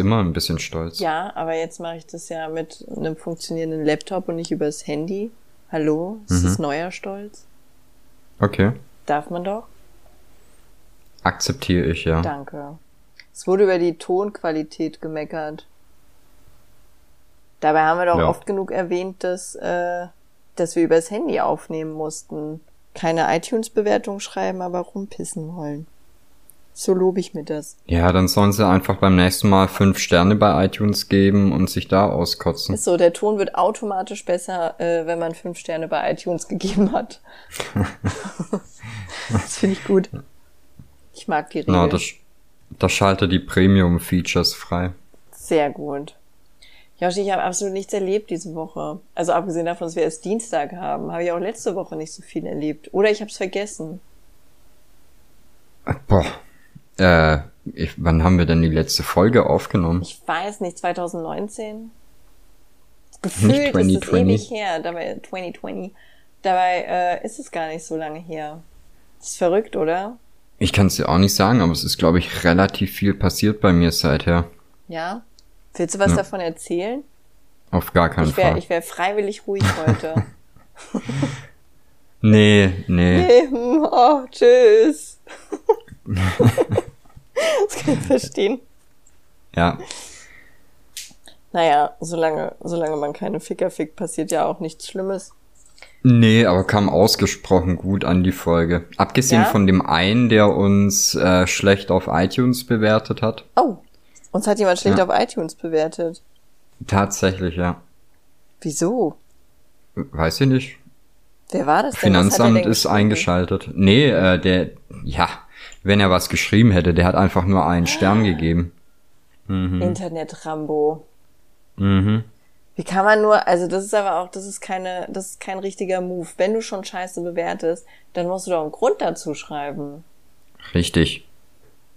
Immer ein bisschen stolz. Ja, aber jetzt mache ich das ja mit einem funktionierenden Laptop und nicht übers Handy. Hallo? Ist Mhm. das neuer Stolz? Okay. Darf man doch? Akzeptiere ich, ja. Danke. Es wurde über die Tonqualität gemeckert. Dabei haben wir doch Ja. oft genug erwähnt, dass, äh, dass wir übers Handy aufnehmen mussten. Keine iTunes-Bewertung schreiben, aber rumpissen wollen. So lobe ich mir das. Ja, dann sollen sie einfach beim nächsten Mal fünf Sterne bei iTunes geben und sich da auskotzen. Ist so, der Ton wird automatisch besser, äh, wenn man fünf Sterne bei iTunes gegeben hat. das finde ich gut. Ich mag die Regel. Na, das, das schaltet die Premium-Features frei. Sehr gut. Joshi, ich habe absolut nichts erlebt diese Woche. Also abgesehen davon, dass wir erst Dienstag haben, habe ich auch letzte Woche nicht so viel erlebt. Oder ich habe es vergessen. Boah. Äh, ich, wann haben wir denn die letzte Folge aufgenommen? Ich weiß nicht, 2019? Gefühlt ist es 2020. ewig her. Dabei 2020. Dabei äh, ist es gar nicht so lange her. Das ist verrückt, oder? Ich kann es dir auch nicht sagen, aber es ist, glaube ich, relativ viel passiert bei mir seither. Ja? Willst du was Ja. davon erzählen? Auf gar keinen Ich wäre Fall. ich wär freiwillig ruhig heute. Nee, nee. Nee, oh, tschüss. das kann ich verstehen. Ja. Naja, solange, solange man keine Ficker fickt, passiert ja auch nichts Schlimmes. Nee, aber kam ausgesprochen gut an die Folge. Abgesehen Ja? von dem einen, der uns äh, schlecht auf iTunes bewertet hat. Oh, uns hat jemand schlecht Ja. auf iTunes bewertet. Tatsächlich, ja. Wieso? Weiß ich nicht. Wer war das denn? Finanzamt ist eingeschaltet. Nee, äh, der, ja, wenn er was geschrieben hätte, der hat einfach nur einen Stern gegeben. Mhm. Internet-Rambo. Mhm. Wie kann man nur, also das ist aber auch, das ist keine, das ist kein richtiger Move. Wenn du schon Scheiße bewertest, dann musst du doch einen Grund dazu schreiben. Richtig.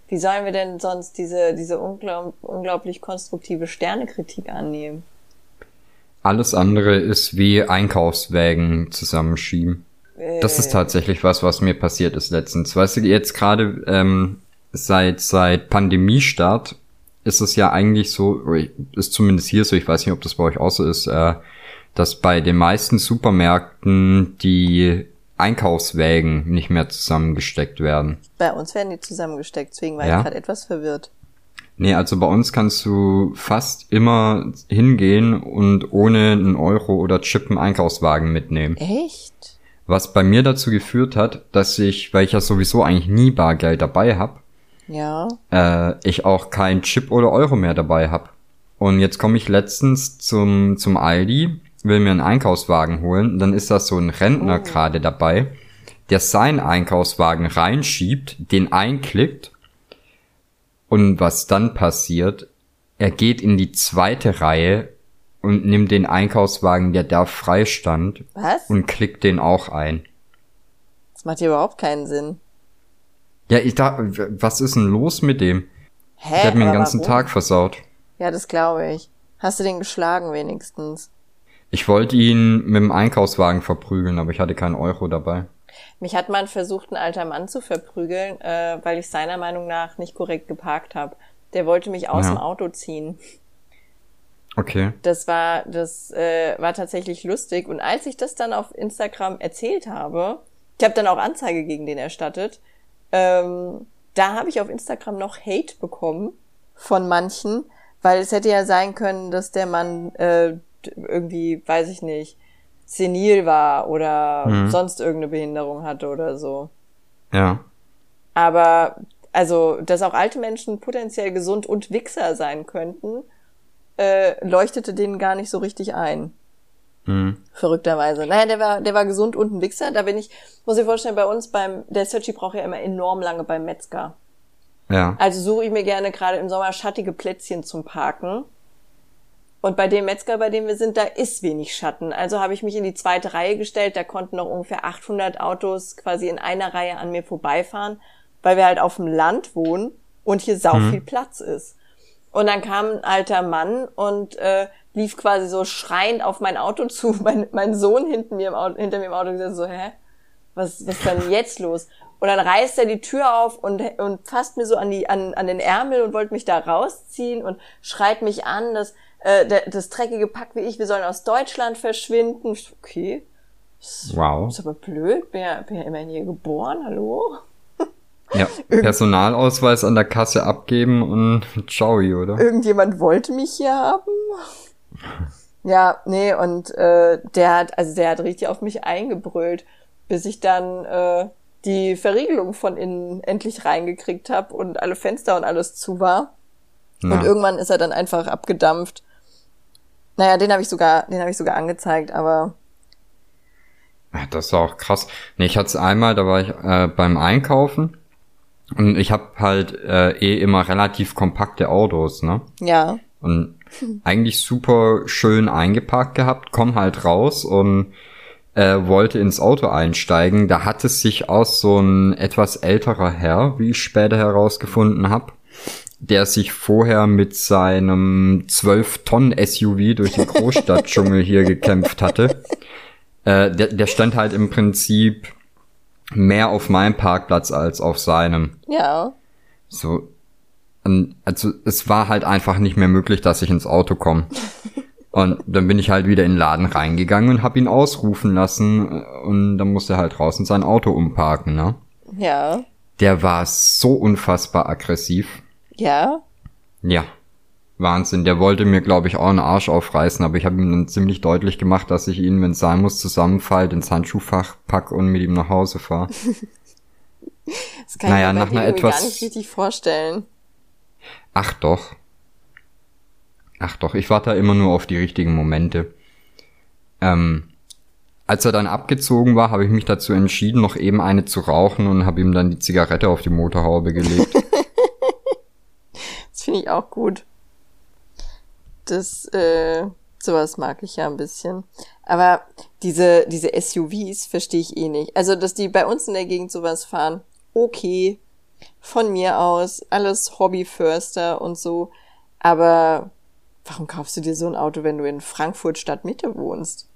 Wie sollen wir denn sonst diese, diese unglaub, unglaublich konstruktive Sternekritik annehmen? Alles andere ist wie Einkaufswägen zusammenschieben. Das ist tatsächlich was, was mir passiert ist letztens. Weißt du, jetzt gerade ähm, seit seit Pandemiestart ist es ja eigentlich so, ist zumindest hier so, ich weiß nicht, ob das bei euch auch so ist, äh, dass bei den meisten Supermärkten die Einkaufswägen nicht mehr zusammengesteckt werden. Bei uns werden die zusammengesteckt, deswegen war Ja? ich gerade etwas verwirrt. Nee, also bei uns kannst du fast immer hingehen und ohne einen Euro oder Chip einen Einkaufswagen mitnehmen. Echt? Was bei mir dazu geführt hat, dass ich, weil ich ja sowieso eigentlich nie Bargeld dabei hab, Ja. äh, ich auch kein Chip oder Euro mehr dabei hab. Und jetzt komme ich letztens zum, zum Aldi, will mir einen Einkaufswagen holen, dann ist da so ein Rentner Oh. gerade dabei, der seinen Einkaufswagen reinschiebt, den einklickt und was dann passiert, er geht in die zweite Reihe und nimmt den Einkaufswagen, der da frei stand, Was? und klickt den auch ein. Das macht hier überhaupt keinen Sinn. Ja, ich dachte, was ist denn los mit dem? Hä? Der hat mir den ganzen warum? Tag versaut. Ja, das glaube ich. Hast du den geschlagen wenigstens? Ich wollte ihn mit dem Einkaufswagen verprügeln, aber ich hatte keinen Euro dabei. Mich hat mal versucht, ein alter Mann zu verprügeln, äh, weil ich seiner Meinung nach nicht korrekt geparkt habe. Der wollte mich aus Ja. dem Auto ziehen. Okay. Das war, das äh, war tatsächlich lustig. Und als ich das dann auf Instagram erzählt habe, ich habe dann auch Anzeige gegen den erstattet, ähm, da habe ich auf Instagram noch Hate bekommen von manchen, weil es hätte ja sein können, dass der Mann äh, irgendwie, weiß ich nicht, senil war oder Mhm. sonst irgendeine Behinderung hatte oder so. Ja. Aber also, dass auch alte Menschen potenziell gesund und Wichser sein könnten, äh, leuchtete denen gar nicht so richtig ein. Mhm. Verrückterweise. Naja, der war, der war gesund und ein Wichser. Da bin ich, muss ich vorstellen, bei uns beim, der Searchy braucht ja immer enorm lange beim Metzger. Ja. Also suche ich mir gerne gerade im Sommer schattige Plätzchen zum Parken. Und bei dem Metzger, bei dem wir sind, da ist wenig Schatten. Also habe ich mich in die zweite Reihe gestellt. Da konnten noch ungefähr 800 Autos quasi in einer Reihe an mir vorbeifahren, weil wir halt auf dem Land wohnen und hier sau viel Platz ist. Und dann kam ein alter Mann und äh, lief quasi so schreiend auf mein Auto zu. Mein, mein Sohn hinten mir im Auto, hinter mir im Auto gesagt so, hä? Was, was ist denn jetzt los? Und dann reißt er die Tür auf und, und fasst mir so an, die, an, an den Ärmel und wollte mich da rausziehen und schreit mich an, dass äh, das dreckige Pack wie ich, wir sollen aus Deutschland verschwinden. Okay. Wow. Ist aber blöd, bin ja, bin ja immerhin hier geboren, hallo? Ja, Personalausweis an der Kasse abgeben und ciao, oder? Irgendjemand wollte mich hier haben. Ja, nee, und äh, der hat, also der hat richtig auf mich eingebrüllt, bis ich dann äh, die Verriegelung von innen endlich reingekriegt habe und alle Fenster und alles zu war. Ja. Und irgendwann ist er dann einfach abgedampft. Naja, den habe ich sogar, den habe ich sogar angezeigt, aber. Ja, das war auch krass. Nee, ich hatte es einmal, da war ich äh, beim Einkaufen und ich habe halt äh, eh immer relativ kompakte Autos, ne? Ja. Und eigentlich super schön eingepackt gehabt, komm halt raus und äh, wollte ins Auto einsteigen. Da hat es sich aus so ein etwas älterer Herr, wie ich später herausgefunden habe, der sich vorher mit seinem 12-Tonnen-SUV durch den Großstadtdschungel hier gekämpft hatte. Äh, der, der stand halt im Prinzip mehr auf meinem Parkplatz als auf seinem. Ja. So, also es war halt einfach nicht mehr möglich, dass ich ins Auto komme. Und dann bin ich halt wieder in den Laden reingegangen und hab ihn ausrufen lassen und dann musste er halt draußen sein Auto umparken, ne? Ja. Der war so unfassbar aggressiv. Ja. Ja. Wahnsinn. Der wollte mir, glaube ich, auch einen Arsch aufreißen, aber ich habe ihm dann ziemlich deutlich gemacht, dass ich ihn, wenn es sein muss, zusammenfallt, ins Handschuhfach pack und mit ihm nach Hause fahre. das kann naja, ich mir nach einer etwas gar nicht richtig vorstellen. Ach doch. Ach doch, ich warte da immer nur auf die richtigen Momente. Ähm, als er dann abgezogen war, habe ich mich dazu entschieden, noch eben eine zu rauchen und habe ihm dann die Zigarette auf die Motorhaube gelegt. das finde ich auch gut. Das, äh, sowas mag ich ja ein bisschen. Aber diese, diese SUVs verstehe ich eh nicht. Also, dass die bei uns in der Gegend sowas fahren, okay. Von mir aus, alles Hobbyförster und so. Aber Warum kaufst du dir so ein Auto, wenn du in Frankfurt Stadtmitte wohnst?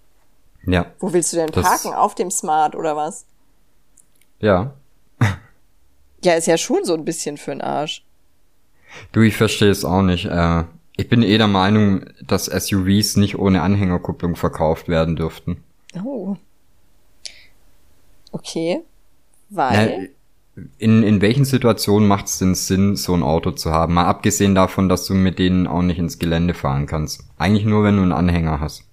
Ja. Wo willst du denn parken? Auf dem Smart oder was? Ja. ja, ist ja schon so ein bisschen für den Arsch. Du, ich verstehe es auch nicht. Äh, ich bin eh der Meinung, dass SUVs nicht ohne Anhängerkupplung verkauft werden dürften. Oh. Okay. Weil. Ja, in, in welchen Situationen macht es denn Sinn, so ein Auto zu haben? Mal abgesehen davon, dass du mit denen auch nicht ins Gelände fahren kannst. Eigentlich nur, wenn du einen Anhänger hast.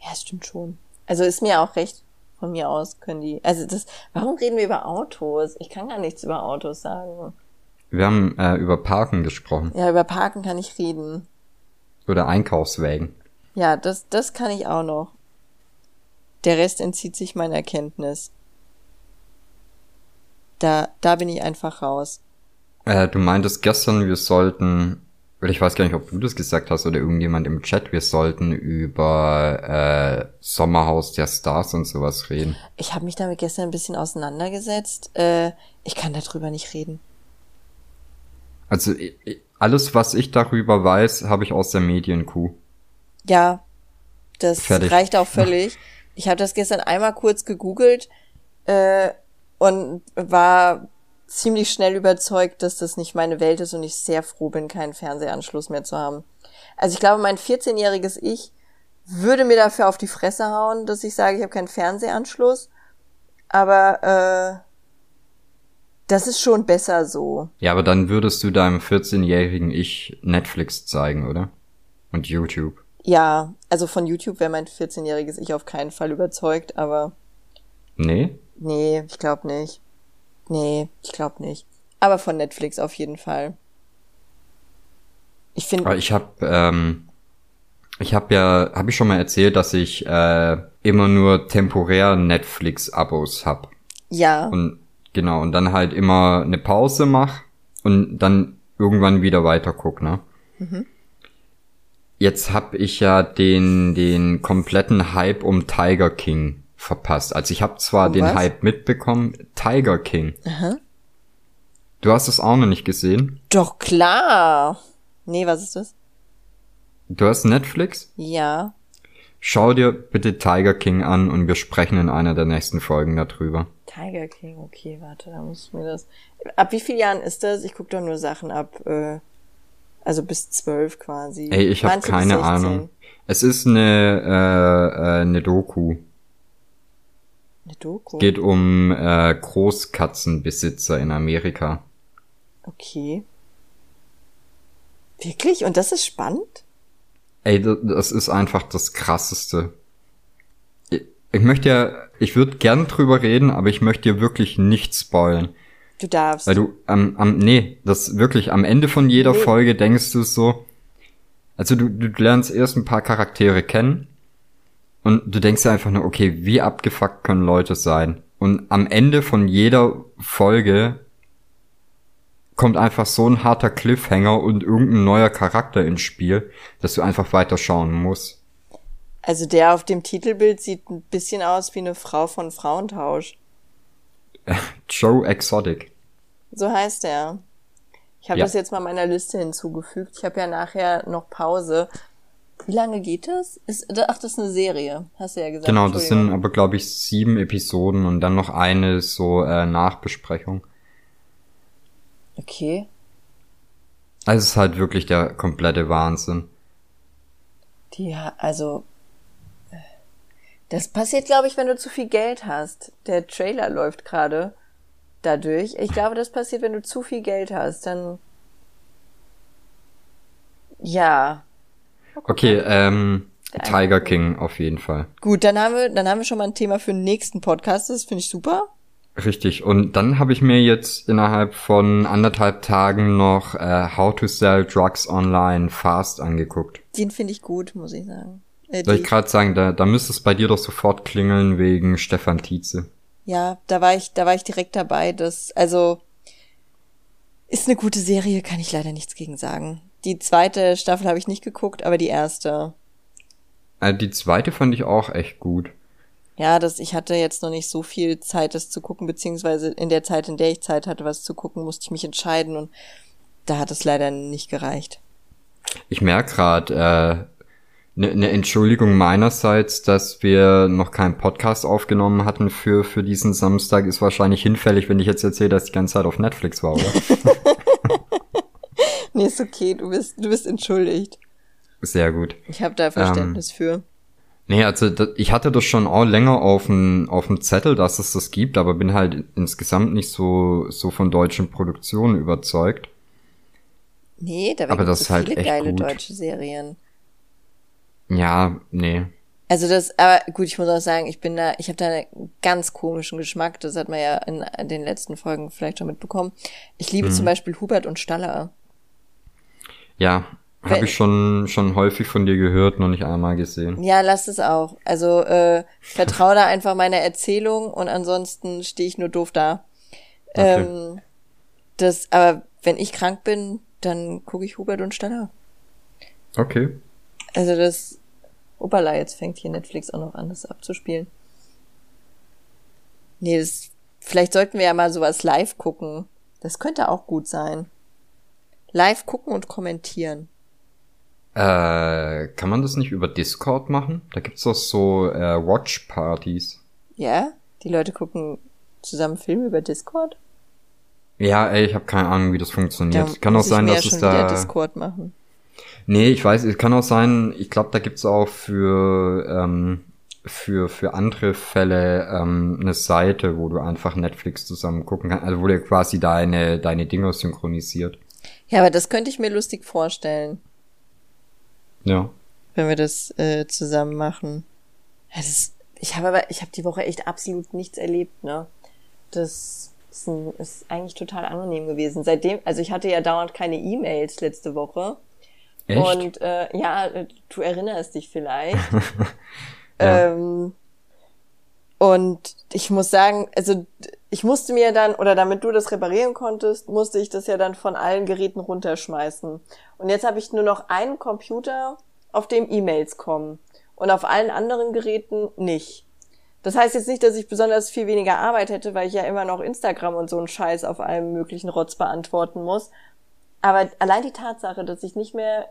Ja, stimmt schon. Also ist mir auch recht. Von mir aus können die. Also das. Warum reden wir über Autos? Ich kann gar nichts über Autos sagen. Wir haben äh, über Parken gesprochen. Ja, über Parken kann ich reden. Oder Einkaufswägen. Ja, das, das kann ich auch noch. Der Rest entzieht sich meiner Kenntnis. Da, da bin ich einfach raus. Äh, du meintest gestern, wir sollten, oder ich weiß gar nicht, ob du das gesagt hast oder irgendjemand im Chat, wir sollten über äh, Sommerhaus der Stars und sowas reden. Ich habe mich damit gestern ein bisschen auseinandergesetzt. Äh, ich kann darüber nicht reden. Also alles, was ich darüber weiß, habe ich aus der Medienkuh. Ja, das Fertig. reicht auch völlig. Ich habe das gestern einmal kurz gegoogelt. Äh, und war ziemlich schnell überzeugt, dass das nicht meine Welt ist und ich sehr froh bin, keinen Fernsehanschluss mehr zu haben. Also ich glaube, mein 14-jähriges Ich würde mir dafür auf die Fresse hauen, dass ich sage, ich habe keinen Fernsehanschluss. Aber äh, das ist schon besser so. Ja, aber dann würdest du deinem 14-jährigen Ich Netflix zeigen, oder? Und YouTube. Ja, also von YouTube wäre mein 14-jähriges Ich auf keinen Fall überzeugt, aber. Nee? Nee, ich glaube nicht. Nee, ich glaube nicht. Aber von Netflix auf jeden Fall. Ich finde. Ich habe, ähm, ich habe ja, habe ich schon mal erzählt, dass ich äh, immer nur temporär Netflix-Abos hab. Ja. Und genau und dann halt immer eine Pause mach und dann irgendwann wieder weiter guck, ne? Mhm. Jetzt hab ich ja den den kompletten Hype um Tiger King verpasst. Also ich habe zwar um den was? Hype mitbekommen, Tiger King. Aha. Du hast es auch noch nicht gesehen? Doch klar. Nee, was ist das? Du hast Netflix? Ja. Schau dir bitte Tiger King an und wir sprechen in einer der nächsten Folgen darüber. Tiger King, okay, warte, da muss ich mir das. Ab wie vielen Jahren ist das? Ich gucke doch nur Sachen ab, äh, also bis zwölf quasi. Ey, ich habe keine Ahnung. Es ist eine, äh, äh, eine Doku. Eine Doku? Geht um äh, Großkatzenbesitzer in Amerika. Okay. Wirklich? Und das ist spannend? Ey, das ist einfach das Krasseste. Ich möchte ja, ich würde gern drüber reden, aber ich möchte dir wirklich nicht spoilen. Du darfst. Weil du am, am nee, das wirklich am Ende von jeder nee. Folge denkst du so, also du, du lernst erst ein paar Charaktere kennen und du denkst dir einfach nur, okay, wie abgefuckt können Leute sein? Und am Ende von jeder Folge kommt einfach so ein harter Cliffhanger und irgendein neuer Charakter ins Spiel, dass du einfach weiterschauen musst. Also der auf dem Titelbild sieht ein bisschen aus wie eine Frau von Frauentausch. Joe Exotic. So heißt er. Ich habe ja. das jetzt mal meiner Liste hinzugefügt. Ich habe ja nachher noch Pause. Wie lange geht das? Ist, ach, das ist eine Serie, hast du ja gesagt. Genau, das sind aber, glaube ich, sieben Episoden und dann noch eine so äh, Nachbesprechung. Okay. Also es ist halt wirklich der komplette Wahnsinn. Die, also, das passiert, glaube ich, wenn du zu viel Geld hast. Der Trailer läuft gerade dadurch. Ich glaube, das passiert, wenn du zu viel Geld hast. Dann, ja. Okay, ähm, Tiger King auf jeden Fall. Gut, dann haben wir, dann haben wir schon mal ein Thema für den nächsten Podcast. Das finde ich super. Richtig. Und dann habe ich mir jetzt innerhalb von anderthalb Tagen noch äh, How to Sell Drugs Online Fast angeguckt. Den finde ich gut, muss ich sagen. Äh, Soll ich gerade sagen, da, da müsste es bei dir doch sofort klingeln wegen Stefan Tietze. Ja, da war ich, da war ich direkt dabei. Das, also ist eine gute Serie, kann ich leider nichts gegen sagen. Die zweite Staffel habe ich nicht geguckt, aber die erste. Also die zweite fand ich auch echt gut ja, das, ich hatte jetzt noch nicht so viel Zeit, das zu gucken, beziehungsweise in der Zeit, in der ich Zeit hatte, was zu gucken, musste ich mich entscheiden und da hat es leider nicht gereicht. Ich merke gerade, äh, eine ne Entschuldigung meinerseits, dass wir noch keinen Podcast aufgenommen hatten für, für diesen Samstag, ist wahrscheinlich hinfällig, wenn ich jetzt erzähle, dass ich die ganze Zeit auf Netflix war, oder? nee, ist okay, du bist, du bist entschuldigt. Sehr gut. Ich habe da Verständnis ähm, für. Nee, also das, ich hatte das schon auch länger auf dem auf dem Zettel, dass es das gibt, aber bin halt insgesamt nicht so so von deutschen Produktionen überzeugt. Nee, da es so halt viele geile gut. deutsche Serien. Ja, nee. Also das, aber gut, ich muss auch sagen, ich bin da, ich habe da einen ganz komischen Geschmack. Das hat man ja in, den letzten Folgen vielleicht schon mitbekommen. Ich liebe mhm. zum Beispiel Hubert und Staller. Ja, habe ich schon, schon häufig von dir gehört, noch nicht einmal gesehen. Ja, lass es auch. Also äh, vertraue da einfach meiner Erzählung und ansonsten stehe ich nur doof da. Okay. Ähm, das, aber wenn ich krank bin, dann gucke ich Hubert und Steller. Okay. Also das, opala, jetzt fängt hier Netflix auch noch an, das abzuspielen. Nee, das, vielleicht sollten wir ja mal sowas live gucken. Das könnte auch gut sein. Live gucken und kommentieren. Äh, kann man das nicht über Discord machen? Da gibt's doch so äh, Watch-Partys. Ja? Die Leute gucken zusammen Filme über Discord? Ja, ey, ich habe keine Ahnung, wie das funktioniert. Da kann auch sein, dass es da Discord machen. Nee, ich weiß, es kann auch sein, ich glaube, da gibt's auch für ähm, für für andere Fälle ähm, eine Seite, wo du einfach Netflix zusammen gucken kannst, also wo der quasi deine deine Dinger synchronisiert. Ja, aber das könnte ich mir lustig vorstellen. Ja. Wenn wir das äh, zusammen machen. Das, ich habe aber, ich habe die Woche echt absolut nichts erlebt, ne? Das ist, ein, ist eigentlich total angenehm gewesen. Seitdem, also ich hatte ja dauernd keine E-Mails letzte Woche. Echt? Und äh, ja, du erinnerst dich vielleicht. ja. ähm, und ich muss sagen, also ich musste mir dann, oder damit du das reparieren konntest, musste ich das ja dann von allen Geräten runterschmeißen. Und jetzt habe ich nur noch einen Computer, auf dem E-Mails kommen. Und auf allen anderen Geräten nicht. Das heißt jetzt nicht, dass ich besonders viel weniger Arbeit hätte, weil ich ja immer noch Instagram und so einen Scheiß auf allem möglichen Rotz beantworten muss. Aber allein die Tatsache, dass ich nicht mehr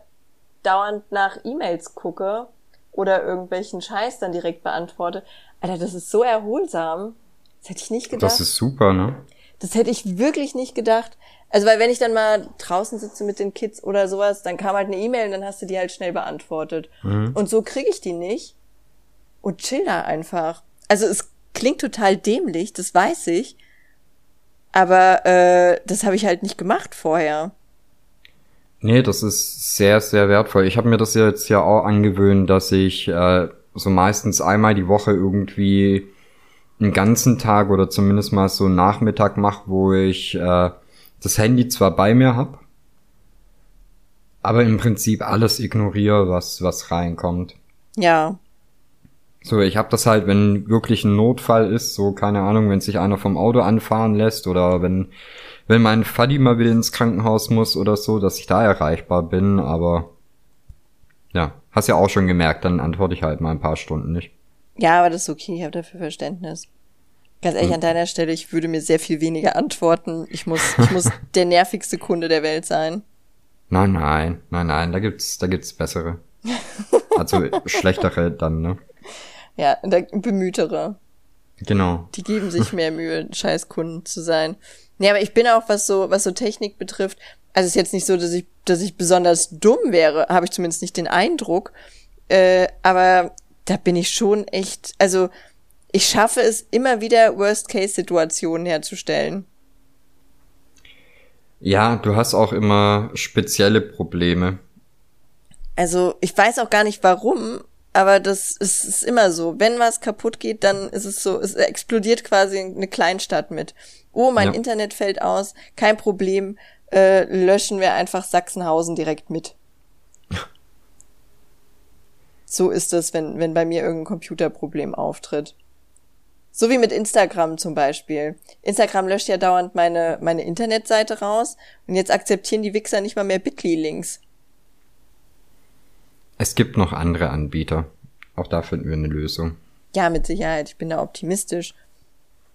dauernd nach E-Mails gucke, oder irgendwelchen Scheiß dann direkt beantworte. Alter, das ist so erholsam. Das hätte ich nicht gedacht. Das ist super, ne? Das hätte ich wirklich nicht gedacht. Also, weil wenn ich dann mal draußen sitze mit den Kids oder sowas, dann kam halt eine E-Mail und dann hast du die halt schnell beantwortet. Mhm. Und so kriege ich die nicht und chill da einfach. Also es klingt total dämlich, das weiß ich. Aber äh, das habe ich halt nicht gemacht vorher. Nee, das ist sehr, sehr wertvoll. Ich habe mir das jetzt ja auch angewöhnt, dass ich äh, so meistens einmal die Woche irgendwie einen ganzen Tag oder zumindest mal so einen Nachmittag mache, wo ich äh, das Handy zwar bei mir hab, aber im Prinzip alles ignoriere, was, was reinkommt. Ja. So, ich habe das halt, wenn wirklich ein Notfall ist, so keine Ahnung, wenn sich einer vom Auto anfahren lässt oder wenn wenn mein Faddy mal wieder ins Krankenhaus muss oder so, dass ich da erreichbar bin, aber ja, hast ja auch schon gemerkt, dann antworte ich halt mal ein paar Stunden nicht. Ja, aber das ist okay, ich habe dafür Verständnis. Ganz ehrlich, hm. an deiner Stelle, ich würde mir sehr viel weniger antworten. Ich muss, ich muss der nervigste Kunde der Welt sein. Nein, nein, nein, nein, da gibt's, da gibt's bessere. Also schlechtere dann, ne? Ja, bemühtere. Genau. Die geben sich mehr Mühe, Scheißkunden zu sein. Nee, aber ich bin auch, was so, was so Technik betrifft, also es ist jetzt nicht so, dass ich, dass ich besonders dumm wäre, habe ich zumindest nicht den Eindruck. Äh, aber da bin ich schon echt, also ich schaffe es immer wieder, Worst-Case-Situationen herzustellen. Ja, du hast auch immer spezielle Probleme. Also ich weiß auch gar nicht warum, aber das ist, ist immer so. Wenn was kaputt geht, dann ist es so, es explodiert quasi eine Kleinstadt mit. Oh, mein ja. Internet fällt aus, kein Problem, äh, löschen wir einfach Sachsenhausen direkt mit. so ist es, wenn, wenn bei mir irgendein Computerproblem auftritt. So wie mit Instagram zum Beispiel. Instagram löscht ja dauernd meine, meine Internetseite raus und jetzt akzeptieren die Wichser nicht mal mehr Bitly-Links. Es gibt noch andere Anbieter. Auch da finden wir eine Lösung. Ja, mit Sicherheit. Ich bin da optimistisch.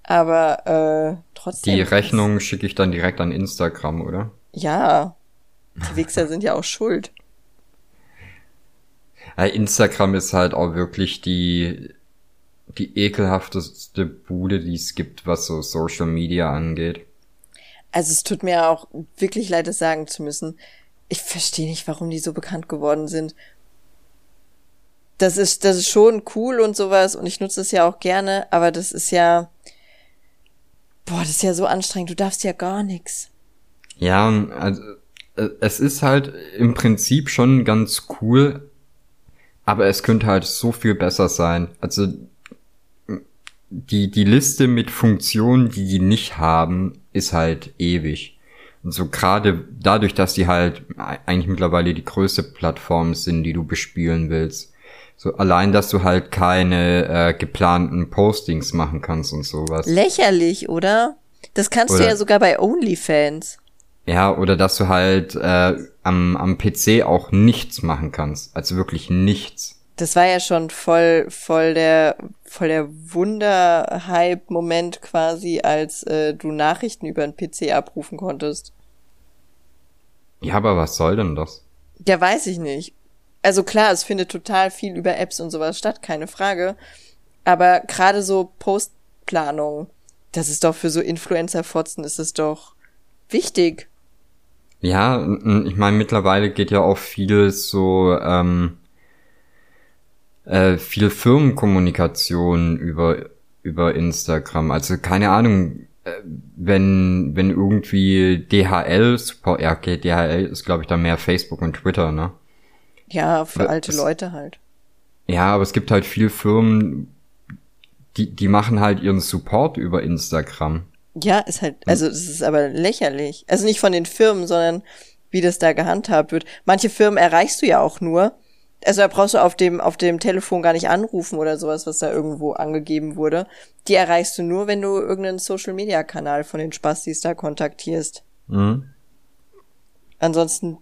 Aber äh, trotzdem. Die Rechnung schicke ich dann direkt an Instagram, oder? Ja. Die Wichser sind ja auch schuld. Instagram ist halt auch wirklich die, die ekelhafteste Bude, die es gibt, was so Social Media angeht. Also es tut mir auch wirklich leid, das sagen zu müssen. Ich verstehe nicht, warum die so bekannt geworden sind das ist, das ist schon cool und sowas und ich nutze es ja auch gerne, aber das ist ja, boah, das ist ja so anstrengend, du darfst ja gar nichts. Ja, also, äh, es ist halt im Prinzip schon ganz cool, aber es könnte halt so viel besser sein. Also, die, die Liste mit Funktionen, die die nicht haben, ist halt ewig. Und so gerade dadurch, dass die halt eigentlich mittlerweile die größte Plattform sind, die du bespielen willst, so allein, dass du halt keine äh, geplanten Postings machen kannst und sowas. Lächerlich, oder? Das kannst oder, du ja sogar bei OnlyFans. Ja, oder dass du halt äh, am, am PC auch nichts machen kannst. Also wirklich nichts. Das war ja schon voll, voll der, voll der Wunder-Hype-Moment quasi, als äh, du Nachrichten über den PC abrufen konntest. Ja, aber was soll denn das? Ja, weiß ich nicht also klar, es findet total viel über Apps und sowas statt, keine Frage. Aber gerade so Postplanung, das ist doch für so Influencer-Fotzen, ist es doch wichtig. Ja, ich meine, mittlerweile geht ja auch viel so, ähm, äh, viel Firmenkommunikation über, über Instagram. Also keine Ahnung, äh, wenn, wenn irgendwie DHL, super, ja, okay, DHL ist glaube ich da mehr Facebook und Twitter, ne? Ja, für alte es, Leute halt. Ja, aber es gibt halt viele Firmen, die, die machen halt ihren Support über Instagram. Ja, ist halt, also es ist aber lächerlich. Also nicht von den Firmen, sondern wie das da gehandhabt wird. Manche Firmen erreichst du ja auch nur. Also da brauchst du auf dem, auf dem Telefon gar nicht anrufen oder sowas, was da irgendwo angegeben wurde. Die erreichst du nur, wenn du irgendeinen Social Media Kanal von den Spastis da kontaktierst. Mhm. Ansonsten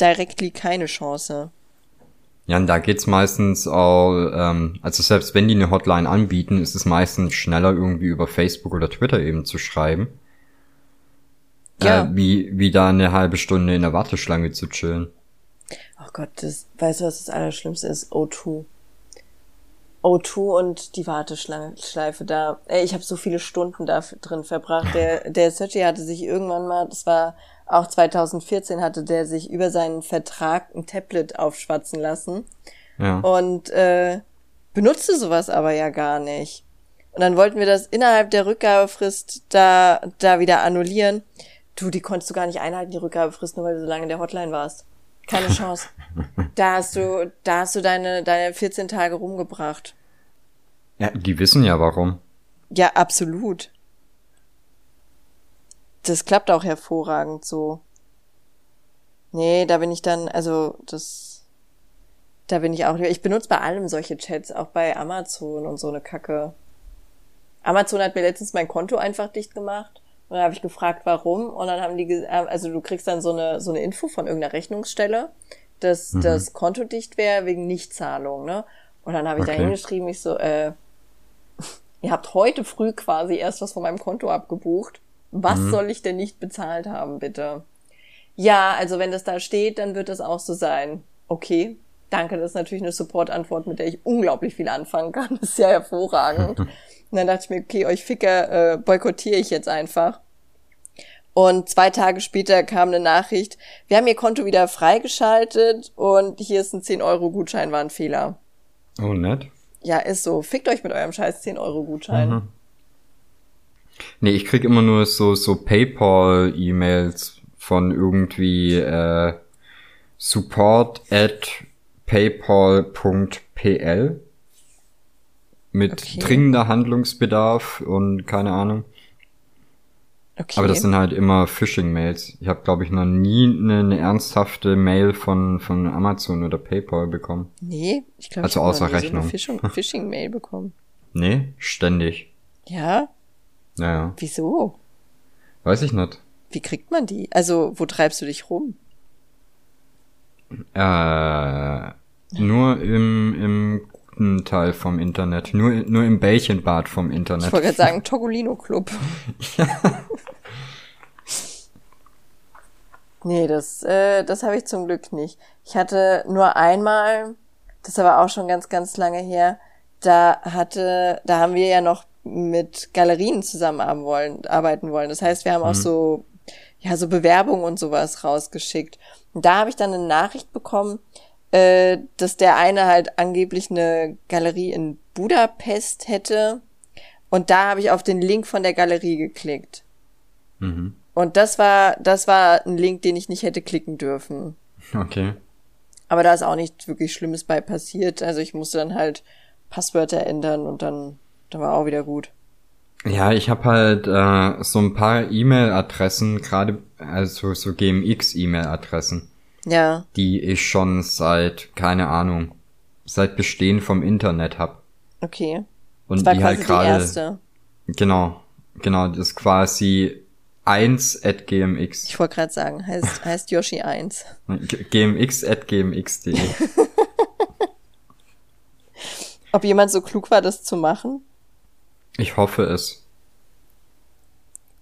directly keine Chance. Ja, und da geht's meistens auch, ähm, also selbst wenn die eine Hotline anbieten, ist es meistens schneller irgendwie über Facebook oder Twitter eben zu schreiben. Ja. Äh, wie, wie da eine halbe Stunde in der Warteschlange zu chillen. Oh Gott, das, weißt du, was das Allerschlimmste ist? O2. O2 und die Warteschleife da. Ey, ich habe so viele Stunden da drin verbracht. Der, der Sergi hatte sich irgendwann mal, das war auch 2014, hatte der sich über seinen Vertrag ein Tablet aufschwatzen lassen. Ja. Und äh, benutzte sowas aber ja gar nicht. Und dann wollten wir das innerhalb der Rückgabefrist da, da wieder annullieren. Du, die konntest du gar nicht einhalten, die Rückgabefrist, nur weil du so lange in der Hotline warst. Keine Chance. da hast du, da hast du deine, deine 14 Tage rumgebracht. Ja, die wissen ja warum. Ja, absolut. Das klappt auch hervorragend so. Nee, da bin ich dann, also das, da bin ich auch, ich benutze bei allem solche Chats, auch bei Amazon und so eine Kacke. Amazon hat mir letztens mein Konto einfach dicht gemacht. Und dann habe ich gefragt, warum. Und dann haben die, also du kriegst dann so eine, so eine Info von irgendeiner Rechnungsstelle, dass mhm. das Konto dicht wäre wegen Nichtzahlung, ne? Und dann habe ich okay. da hingeschrieben, ich so, äh, ihr habt heute früh quasi erst was von meinem Konto abgebucht. Was mhm. soll ich denn nicht bezahlt haben, bitte? Ja, also wenn das da steht, dann wird das auch so sein. Okay, danke, das ist natürlich eine Support-Antwort, mit der ich unglaublich viel anfangen kann. Das ist ja hervorragend. Und dann dachte ich mir, okay, euch Ficker äh, boykottiere ich jetzt einfach. Und zwei Tage später kam eine Nachricht, wir haben ihr Konto wieder freigeschaltet und hier ist ein 10-Euro-Gutschein, war ein Fehler. Oh, nett. Ja, ist so. Fickt euch mit eurem scheiß 10-Euro-Gutschein. Mhm. Nee, ich krieg immer nur so, so Paypal-E-Mails von irgendwie äh, support at paypal.pl mit okay. dringender Handlungsbedarf und keine Ahnung. Okay. Aber das sind halt immer Phishing-Mails. Ich habe, glaube ich, noch nie eine, eine, ernsthafte Mail von, von Amazon oder PayPal bekommen. Nee, ich glaube, also ich außer Rechnung. So eine Phishing-Mail bekommen. Nee, ständig. Ja? Naja. Wieso? Weiß ich nicht. Wie kriegt man die? Also, wo treibst du dich rum? Äh, nur im, im guten Teil vom Internet. Nur, nur im Bällchenbad vom Internet. Ich wollte gerade sagen, Togolino Club. ja. Nee, das, äh, das habe ich zum Glück nicht. Ich hatte nur einmal, das ist aber auch schon ganz, ganz lange her, da hatte, da haben wir ja noch mit Galerien zusammenarbeiten wollen, arbeiten wollen. Das heißt, wir haben mhm. auch so, ja, so Bewerbungen und sowas rausgeschickt. Und da habe ich dann eine Nachricht bekommen, äh, dass der eine halt angeblich eine Galerie in Budapest hätte. Und da habe ich auf den Link von der Galerie geklickt. Mhm. Und das war, das war ein Link, den ich nicht hätte klicken dürfen. Okay. Aber da ist auch nichts wirklich Schlimmes bei passiert. Also ich musste dann halt Passwörter ändern und dann, dann war auch wieder gut. Ja, ich habe halt äh, so ein paar E-Mail-Adressen, gerade also so GMX-E-Mail-Adressen ja. die ich schon seit, keine Ahnung, seit Bestehen vom Internet hab. Okay. Und das war die halt gerade. Genau, genau, das ist quasi 1 at gmx. Ich wollte gerade sagen, heißt, heißt Yoshi 1. gmx at gmx.de. Ob jemand so klug war, das zu machen? Ich hoffe es.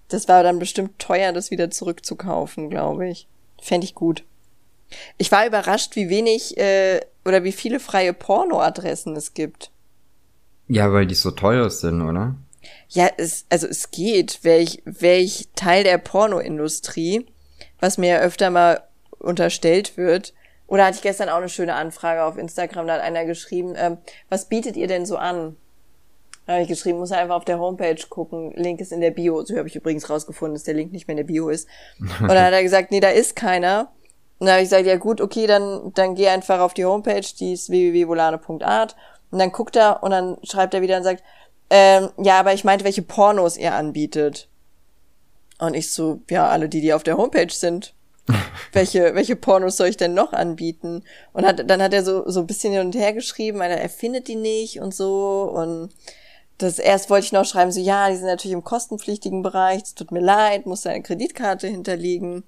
Das war dann bestimmt teuer, das wieder zurückzukaufen, glaube ich. Fände ich gut. Ich war überrascht, wie wenig äh, oder wie viele freie Pornoadressen es gibt. Ja, weil die so teuer sind, oder? Ja, es, also es geht. Wär ich Teil der Pornoindustrie, was mir ja öfter mal unterstellt wird. Oder hatte ich gestern auch eine schöne Anfrage auf Instagram, da hat einer geschrieben, ähm, was bietet ihr denn so an? Da habe ich geschrieben, muss einfach auf der Homepage gucken. Link ist in der Bio. So habe ich übrigens rausgefunden, dass der Link nicht mehr in der Bio ist. Und dann hat er gesagt, nee, da ist keiner. Und dann habe ich gesagt, ja gut, okay, dann, dann geh einfach auf die Homepage, die ist www.volane.art und dann guckt er und dann schreibt er wieder und sagt, ähm, ja, aber ich meinte, welche Pornos ihr anbietet. Und ich so, ja, alle die, die auf der Homepage sind. welche, welche Pornos soll ich denn noch anbieten? Und hat, dann hat er so, so ein bisschen hin und her geschrieben, er findet die nicht und so und das erst wollte ich noch schreiben, so ja, die sind natürlich im kostenpflichtigen Bereich, es tut mir leid, muss deine Kreditkarte hinterliegen.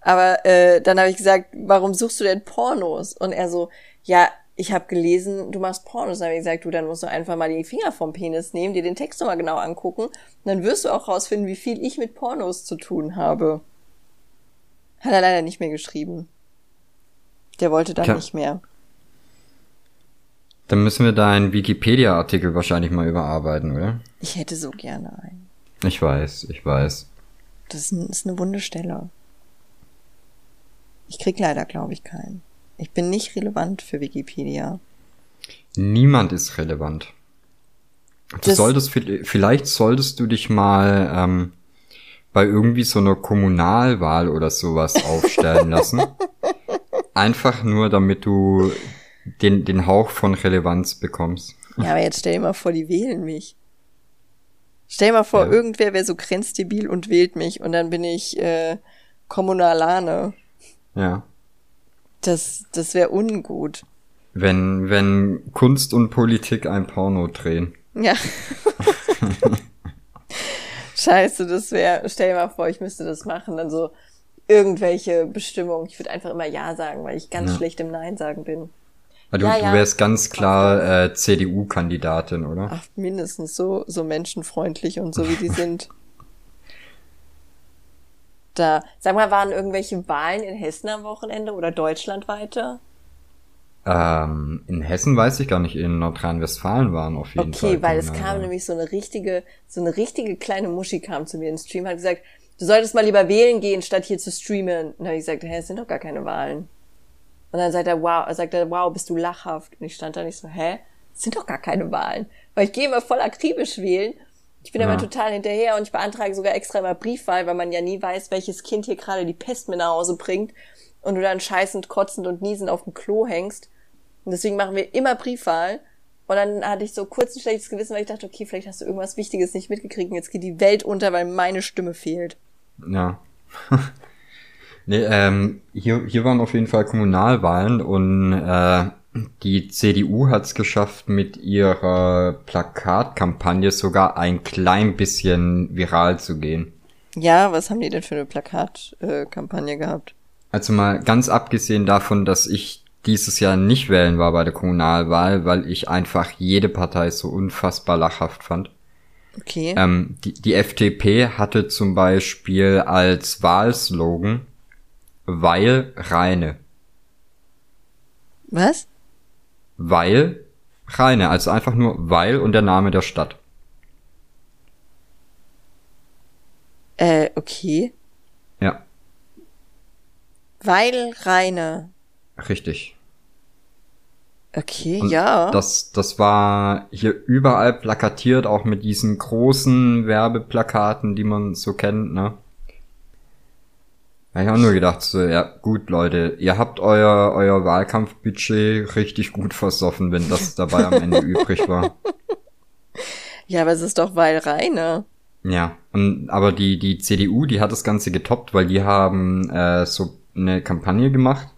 Aber äh, dann habe ich gesagt, warum suchst du denn Pornos? Und er so, ja, ich habe gelesen, du machst Pornos. Dann habe ich gesagt, du, dann musst du einfach mal die Finger vom Penis nehmen, dir den Text nochmal genau angucken. Und dann wirst du auch rausfinden, wie viel ich mit Pornos zu tun habe. Hat er leider nicht mehr geschrieben. Der wollte dann Klar. nicht mehr. Dann müssen wir deinen Wikipedia-Artikel wahrscheinlich mal überarbeiten, oder? Ich hätte so gerne einen. Ich weiß, ich weiß. Das ist eine wunde Stelle. Ich krieg leider, glaube ich, keinen. Ich bin nicht relevant für Wikipedia. Niemand ist relevant. Du Das- solltest, vielleicht solltest du dich mal ähm, bei irgendwie so einer Kommunalwahl oder sowas aufstellen lassen. Einfach nur, damit du den, den Hauch von Relevanz bekommst. Ja, aber jetzt stell dir mal vor, die wählen mich. Stell dir mal vor, Ja. irgendwer wäre so grenzdebil und wählt mich und dann bin ich äh, Kommunalane. Ja. Das, das wäre ungut. Wenn, wenn Kunst und Politik ein Porno drehen. Ja. Scheiße, das wäre, stell dir mal vor, ich müsste das machen, dann so irgendwelche Bestimmungen. Ich würde einfach immer Ja sagen, weil ich ganz Ja. schlecht im Nein sagen bin. Du, Ja, ja. du wärst ganz klar äh, CDU-Kandidatin, oder? Ach, mindestens so, so menschenfreundlich und so wie die sind. Da, sag mal, waren irgendwelche Wahlen in Hessen am Wochenende oder deutschlandweite? Ähm, in Hessen weiß ich gar nicht, in Nordrhein-Westfalen waren auf jeden Fall. Okay, weil es kam nämlich so eine richtige, so eine richtige kleine Muschi kam zu mir in den Stream, hat gesagt, du solltest mal lieber wählen gehen, statt hier zu streamen. Und dann habe ich gesagt, hä, es sind doch gar keine Wahlen. Und dann sagt er, wow, sagt er, wow, bist du lachhaft. Und ich stand da nicht so, hä? Es sind doch gar keine Wahlen. Weil ich gehe immer voll akribisch wählen. Ich bin Ja. immer total hinterher und ich beantrage sogar extra immer Briefwahl, weil man ja nie weiß, welches Kind hier gerade die Pest mit nach Hause bringt und du dann scheißend, kotzend und niesend auf dem Klo hängst. Und deswegen machen wir immer Briefwahl. Und dann hatte ich so kurz ein schlechtes Gewissen, weil ich dachte, okay, vielleicht hast du irgendwas Wichtiges nicht mitgekriegt und jetzt geht die Welt unter, weil meine Stimme fehlt. Ja. nee, ähm, hier, hier waren auf jeden Fall Kommunalwahlen und äh, die CDU hat es geschafft, mit ihrer Plakatkampagne sogar ein klein bisschen viral zu gehen. Ja, was haben die denn für eine Plakatkampagne gehabt? Also mal ganz abgesehen davon, dass ich dieses Jahr nicht wählen war bei der Kommunalwahl, weil ich einfach jede Partei so unfassbar lachhaft fand. Okay. Ähm, die, die FDP hatte zum Beispiel als Wahlslogan Weil Reine. Was? Weil Reine, also einfach nur Weil und der Name der Stadt. Äh, okay. Ja, Weil Reine. richtig. Okay, Und ja. Das, das war hier überall plakatiert, auch mit diesen großen Werbeplakaten, die man so kennt, ne? Da hab ich auch nur gedacht, so, ja, gut, Leute, ihr habt euer, euer Wahlkampfbudget richtig gut versoffen, wenn das dabei am Ende übrig war. ja, aber es ist doch Weil Reine. Ja, und, aber die, die CDU, die hat das Ganze getoppt, weil die haben äh, so eine Kampagne gemacht.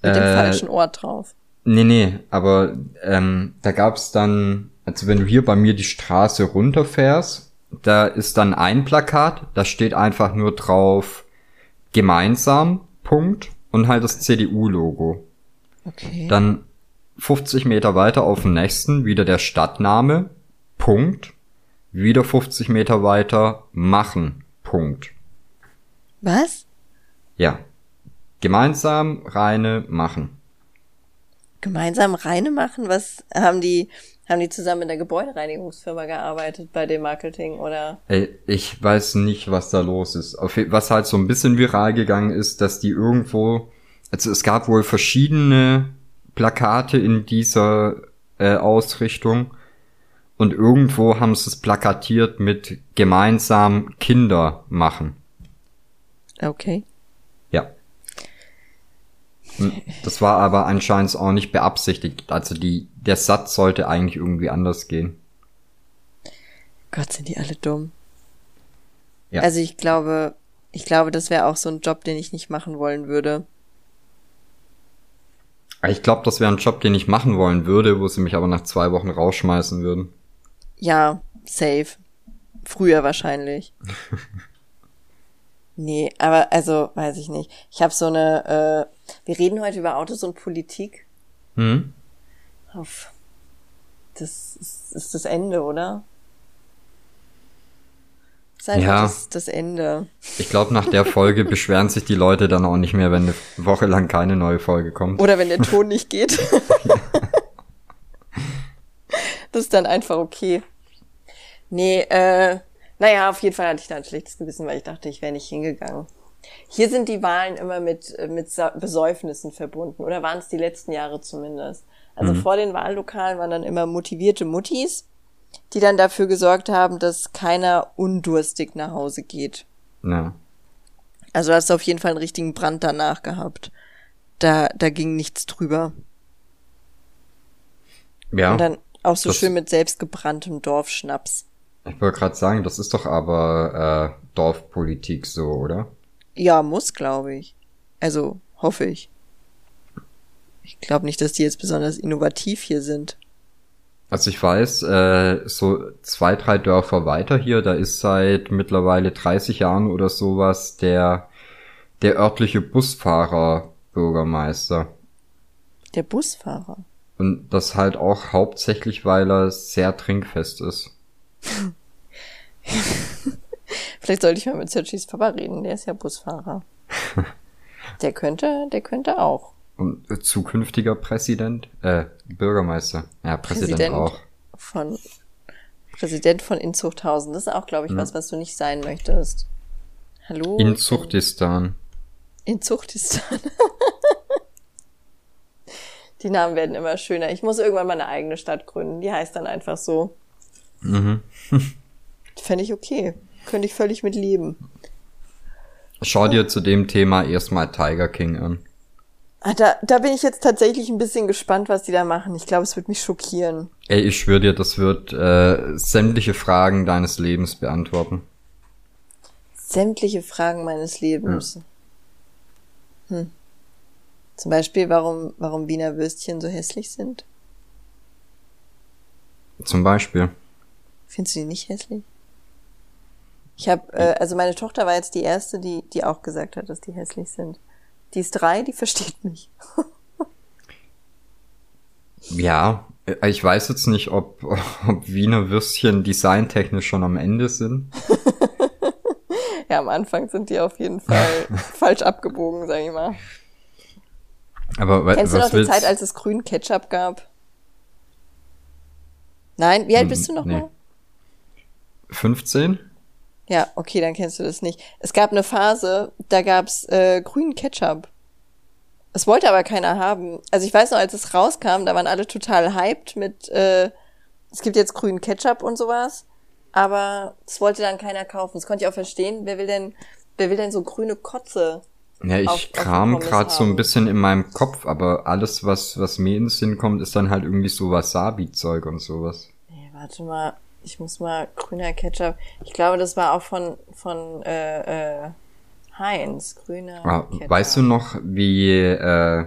Mit dem Äh, falschen Ort drauf. Nee, nee, aber ähm, da gab's dann, also wenn du hier bei mir die Straße runterfährst, da ist dann ein Plakat, da steht einfach nur drauf gemeinsam, Punkt, und halt das CDU-Logo. Okay. Dann 50 Meter weiter auf dem nächsten wieder der Stadtname, Punkt, wieder 50 Meter weiter machen, Punkt. Was? Ja. Gemeinsam, reine, machen. Gemeinsam Reine machen? Was haben die, haben die zusammen in der Gebäudereinigungsfirma gearbeitet bei dem Marketing oder? Ey, ich weiß nicht, was da los ist. Auf, was halt so ein bisschen viral gegangen ist, dass die irgendwo, also es gab wohl verschiedene Plakate in dieser äh, Ausrichtung und irgendwo haben sie es plakatiert mit gemeinsam Kinder machen. Okay. Ja. Und Das war aber anscheinend auch nicht beabsichtigt. Also die, der Satz sollte eigentlich irgendwie anders gehen. Gott, sind die alle dumm. Ja. Also ich glaube, ich glaube, das wäre auch so ein Job, den ich nicht machen wollen würde. Ich glaube, das wäre ein Job, den ich machen wollen würde, wo sie mich aber nach zwei Wochen rausschmeißen würden. Ja, safe. Früher wahrscheinlich. nee, aber also, weiß ich nicht. Ich habe so eine, äh, wir reden heute über Autos und Politik. Hm? Auf. Das ist, ist das Ende, oder? Einfach Ja. das, das Ende. Ich glaube, nach der Folge beschweren sich die Leute dann auch nicht mehr, wenn eine Woche lang keine neue Folge kommt. Oder wenn der Ton nicht geht. Das ist dann einfach okay. Nee, äh, naja, auf jeden Fall hatte ich da ein schlechtes Gewissen, weil ich dachte, ich wäre nicht hingegangen. Hier sind die Wahlen immer mit, mit Besäufnissen verbunden, oder waren es die letzten Jahre zumindest. Also mhm. vor den Wahllokalen waren dann immer motivierte Muttis, die dann dafür gesorgt haben, dass keiner undurstig nach Hause geht. Ja. Also du hast auf jeden Fall einen richtigen Brand danach gehabt. Da, da ging nichts drüber. Ja. Und dann auch so schön mit selbstgebranntem Dorfschnaps. Ich wollte gerade sagen, das ist doch aber äh, Dorfpolitik so, oder? Ja, muss, glaube ich. Also, hoffe ich. Ich glaube nicht, dass die jetzt besonders innovativ hier sind. Also ich weiß, äh, so zwei, drei Dörfer weiter hier, da ist seit mittlerweile 30 Jahren oder sowas der, der örtliche Busfahrer Bürgermeister. Der Busfahrer? Und das halt auch hauptsächlich, weil er sehr trinkfest ist. Vielleicht sollte ich mal mit Sergis Papa reden, der ist ja Busfahrer. der könnte, der könnte auch. Und zukünftiger Präsident, äh, Bürgermeister. Ja, Präsident, Präsident auch. Von Präsident von Inzuchthausen. Das ist auch, glaube ich, ja. was, was du nicht sein möchtest. Hallo? Inzuchtistan. Inzuchtistan. Die Namen werden immer schöner. Ich muss irgendwann mal eine eigene Stadt gründen. Die heißt dann einfach so. Mhm. Fände ich okay. Könnte ich völlig mit leben. Schau dir zu dem Thema erstmal Tiger King an. Ah, da, da bin ich jetzt tatsächlich ein bisschen gespannt, was die da machen. Ich glaube, es wird mich schockieren. Ey, ich schwöre dir, das wird äh, sämtliche Fragen deines Lebens beantworten. Sämtliche Fragen meines Lebens. Ja. Hm. Zum Beispiel, warum, warum Wiener Würstchen so hässlich sind? Zum Beispiel. Findest du die nicht hässlich? Ich habe, äh, also meine Tochter war jetzt die erste, die, die auch gesagt hat, dass die hässlich sind. Die ist drei, die versteht mich. ja, äh, ich weiß jetzt nicht, ob, ob Wiener Würstchen designtechnisch schon am Ende sind. ja, am Anfang sind die auf jeden Fall falsch abgebogen, sag ich mal. Aber Kennst du noch die willst? Zeit, als es grünen Ketchup gab? Nein? Wie alt bist du noch nee. mal? 15? Ja, okay, dann kennst du das nicht. Es gab eine Phase, da gab's äh, grünen Ketchup. Es wollte aber keiner haben. Also ich weiß noch, als es rauskam, da waren alle total hyped mit, äh, es gibt jetzt grünen Ketchup und sowas. Aber es wollte dann keiner kaufen. Das konnte ich auch verstehen. Wer will denn, wer will denn so grüne Kotze? Ja, ich auf, kram gerade so ein bisschen in meinem Kopf, aber alles, was, was mir ins Sinn kommt, ist dann halt irgendwie so Wasabi-Zeug und sowas. Nee, warte mal ich muss mal grüner Ketchup. Ich glaube, das war auch von von äh, äh, Heinz grüner. Ah, Ketchup. Weißt du noch, wie äh,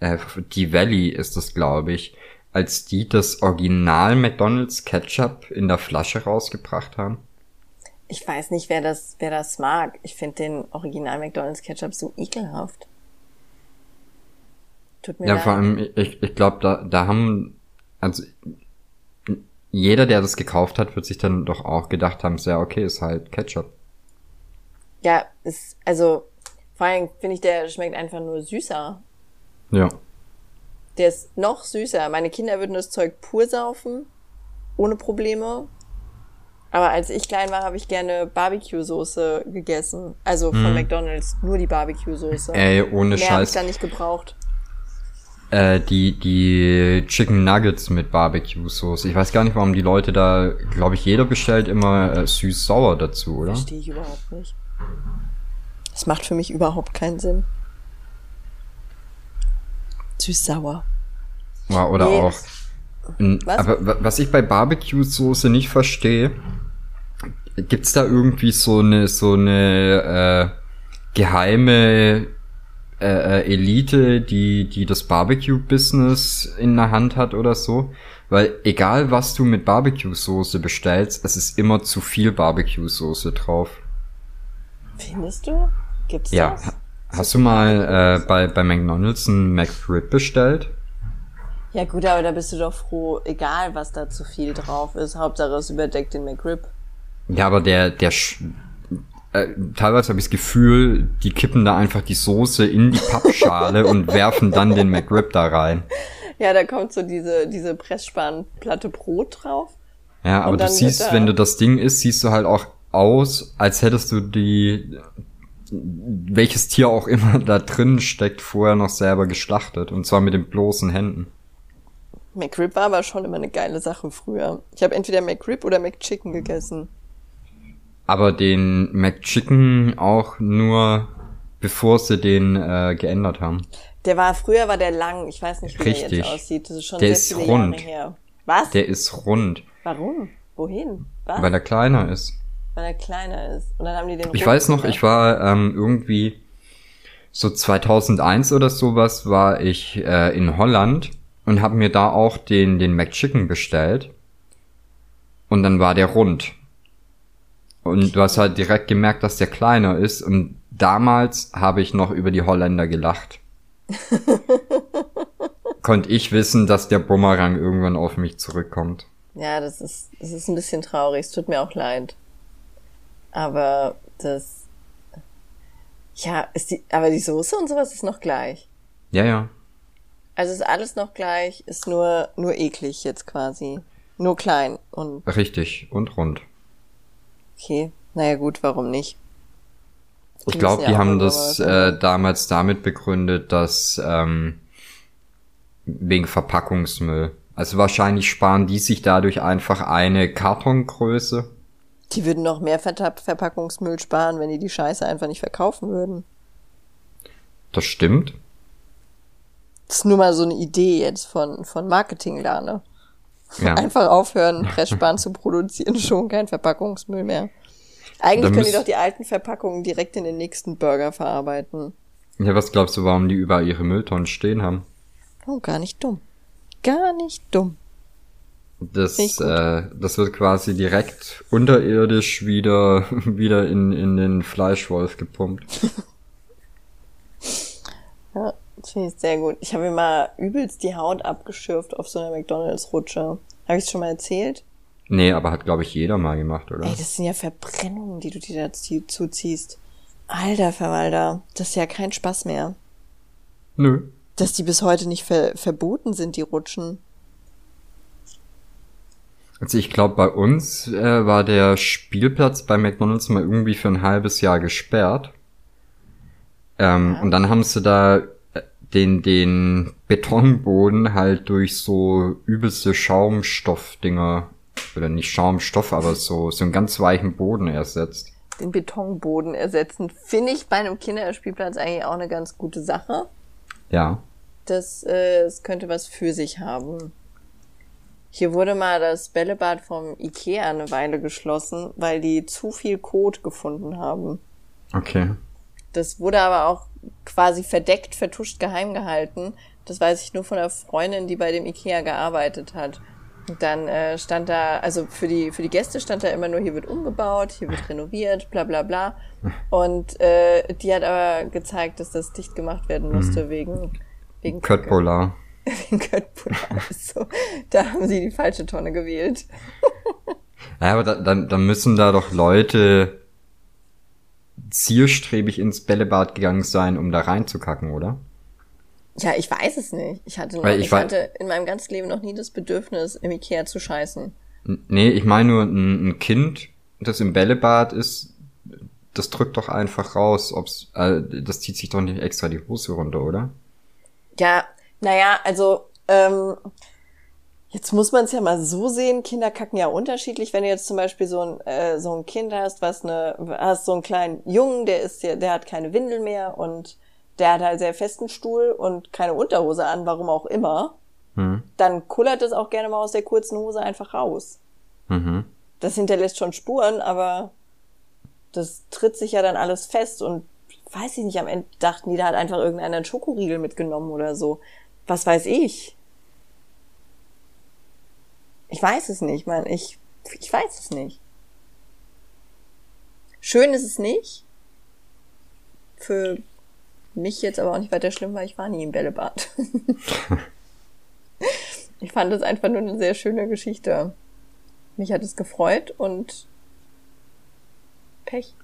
äh, die Valley ist das, glaube ich, als die das Original McDonald's Ketchup in der Flasche rausgebracht haben? Ich weiß nicht, wer das wer das mag. Ich finde den Original McDonald's Ketchup so ekelhaft. Tut mir ja, leid. vor allem, ich, ich glaube, da, da haben, also jeder, der das gekauft hat, wird sich dann doch auch gedacht haben, sehr okay, ist halt Ketchup. Ja, ist, also, vor allem finde ich, der schmeckt einfach nur süßer. Ja. Der ist noch süßer. Meine Kinder würden das Zeug pur saufen, ohne Probleme. Aber als ich klein war, habe ich gerne Barbecue-Soße gegessen. Also von hm. McDonalds, nur die Barbecue-Soße. Ey, ohne Mehr Scheiß. habe ich da nicht gebraucht. Äh, die, die Chicken Nuggets mit Barbecue-Sauce. Ich weiß gar nicht, warum die Leute da, glaube ich, jeder bestellt immer äh, süß-sauer dazu, oder? Verstehe ich überhaupt nicht. Das macht für mich überhaupt keinen Sinn. Süß-sauer. Ja, oder nee. auch. Was? Aber was ich bei Barbecue-Soße nicht verstehe, gibt's da irgendwie so eine, so eine äh, geheime äh, äh, Elite, die, die das Barbecue-Business in der Hand hat oder so. Weil egal was du mit Barbecue-Soße bestellst, es ist immer zu viel Barbecue-Soße drauf. Findest du? Gibt's ja. das? Hast du mal äh, bei, bei McDonalds einen McRib bestellt? Ja gut, aber da bist du doch froh, egal was da zu viel drauf ist. Hauptsache es überdeckt den McRib. Ja, aber der, der, äh, teilweise habe ich das Gefühl, die kippen da einfach die Soße in die Pappschale und werfen dann den McRib da rein. Ja, da kommt so diese, diese Pressspanplatte Brot drauf. Ja, aber du siehst, wenn du das Ding isst, siehst du halt auch aus, als hättest du die, welches Tier auch immer da drin steckt, vorher noch selber geschlachtet. Und zwar mit den bloßen Händen. McRib war aber schon immer eine geile Sache früher. Ich habe entweder McRib oder McChicken gegessen. Aber den McChicken auch nur, bevor sie den äh, geändert haben. Der war, früher war der lang. Ich weiß nicht, wie der Richtig. jetzt aussieht. Das ist schon Der sehr ist viele rund. Jahre her. Was? Der ist rund, Warum? Wohin? Was? weil er kleiner ist. Weil er kleiner ist. Und dann haben die den Ich weiß noch, ich war ähm, irgendwie so 2001 oder sowas war ich äh, in Holland und habe mir da auch den den McChicken bestellt und dann war der rund und du hast halt direkt gemerkt, dass der kleiner ist und damals habe ich noch über die Holländer gelacht. Konnte ich wissen, dass der Bumerang irgendwann auf mich zurückkommt. Ja, das ist, das ist ein bisschen traurig. Es tut mir auch leid. Aber das, ja, ist die, aber die Soße und sowas ist noch gleich. Ja, ja. Also ist alles noch gleich, ist nur, nur eklig jetzt quasi. Nur klein und Richtig und rund. Okay. Naja gut, warum nicht? Ich glaube, die ja haben das äh, damals damit begründet, dass ähm, wegen Verpackungsmüll. Also wahrscheinlich sparen die sich dadurch einfach eine Kartongröße. Die würden noch mehr Verta- Verpackungsmüll sparen, wenn die die Scheiße einfach nicht verkaufen würden. Das stimmt. Das ist nur mal so eine Idee jetzt von, von Marketinglerne. Ja. Einfach aufhören, Pressspan zu produzieren, schon kein Verpackungsmüll mehr. Eigentlich können die doch die alten Verpackungen direkt in den nächsten Burger verarbeiten. ja, was glaubst du, warum die überall ihre Mülltonnen stehen haben? Oh, gar nicht dumm. Gar nicht dumm. Das, äh, das wird quasi direkt unterirdisch wieder, wieder in, in den Fleischwolf gepumpt. Ja, das finde ich sehr gut. Ich habe mir mal übelst die Haut abgeschürft auf so einer McDonalds-Rutsche. Habe ich es schon mal erzählt? Nee, aber hat, glaube ich, jeder mal gemacht, oder? Ey, das sind ja Verbrennungen, die du dir dazu zuziehst. Alter Verwalter, das ist ja kein Spaß mehr. Nö. Dass die bis heute nicht ver verboten sind, die Rutschen. Also ich glaube, bei uns äh, war der Spielplatz bei McDonald's mal irgendwie für ein halbes Jahr gesperrt. Ähm, Ja. Und dann haben sie da den, den Betonboden halt durch so übelste Schaumstoffdinger, oder nicht Schaumstoff, aber so, so einen ganz weichen Boden ersetzt. Den Betonboden ersetzen, finde ich bei einem Kinderspielplatz eigentlich auch eine ganz gute Sache. Ja. Das, äh, es könnte was für sich haben. Hier wurde mal das Bällebad vom Ikea eine Weile geschlossen, weil die zu viel Kot gefunden haben. Okay. Das wurde aber auch quasi verdeckt, vertuscht, geheim gehalten. Das weiß ich nur von einer Freundin, die bei dem Ikea gearbeitet hat. Und dann äh, stand da, also für die, für die Gäste stand da immer nur, hier wird umgebaut, hier wird renoviert, bla bla bla. Und äh, die hat aber gezeigt, dass das dicht gemacht werden musste wegen, wegen Kacke. Köttbullar. Wegen Köttbullar. So, da haben sie die falsche Tonne gewählt. Ja, aber da, dann, dann müssen da doch Leute zielstrebig ins Bällebad gegangen sein, um da reinzukacken, oder? Ja, ich weiß es nicht. Ich hatte, noch, ich ich hatte in meinem ganzen Leben noch nie das Bedürfnis, im Ikea zu scheißen. Nee, ich meine nur ein, ein Kind, das im Bällebad ist, das drückt doch einfach raus, ob's, äh, das zieht sich doch nicht extra die Hose runter, oder? Ja, naja, also ähm, jetzt muss man es ja mal so sehen. Kinder kacken ja unterschiedlich. Wenn du jetzt zum Beispiel so ein äh, so ein Kind hast, was eine hast so einen kleinen Jungen, der ist ja, der hat keine Windel mehr und der hat halt sehr festen Stuhl und keine Unterhose an, warum auch immer. Hm. Dann kullert es auch gerne mal aus der kurzen Hose einfach raus. Mhm. Das hinterlässt schon Spuren, aber das tritt sich ja dann alles fest und weiß ich nicht, am Ende dachten die, da hat einfach irgendeiner einen Schokoriegel mitgenommen oder so. Was weiß ich? Ich weiß es nicht, man. Ich, ich weiß es nicht. Schön ist es nicht. Für mich jetzt aber auch nicht weiter schlimm, weil ich war nie im Bällebad. ich fand es einfach nur eine sehr schöne Geschichte. Mich hat es gefreut und Pech.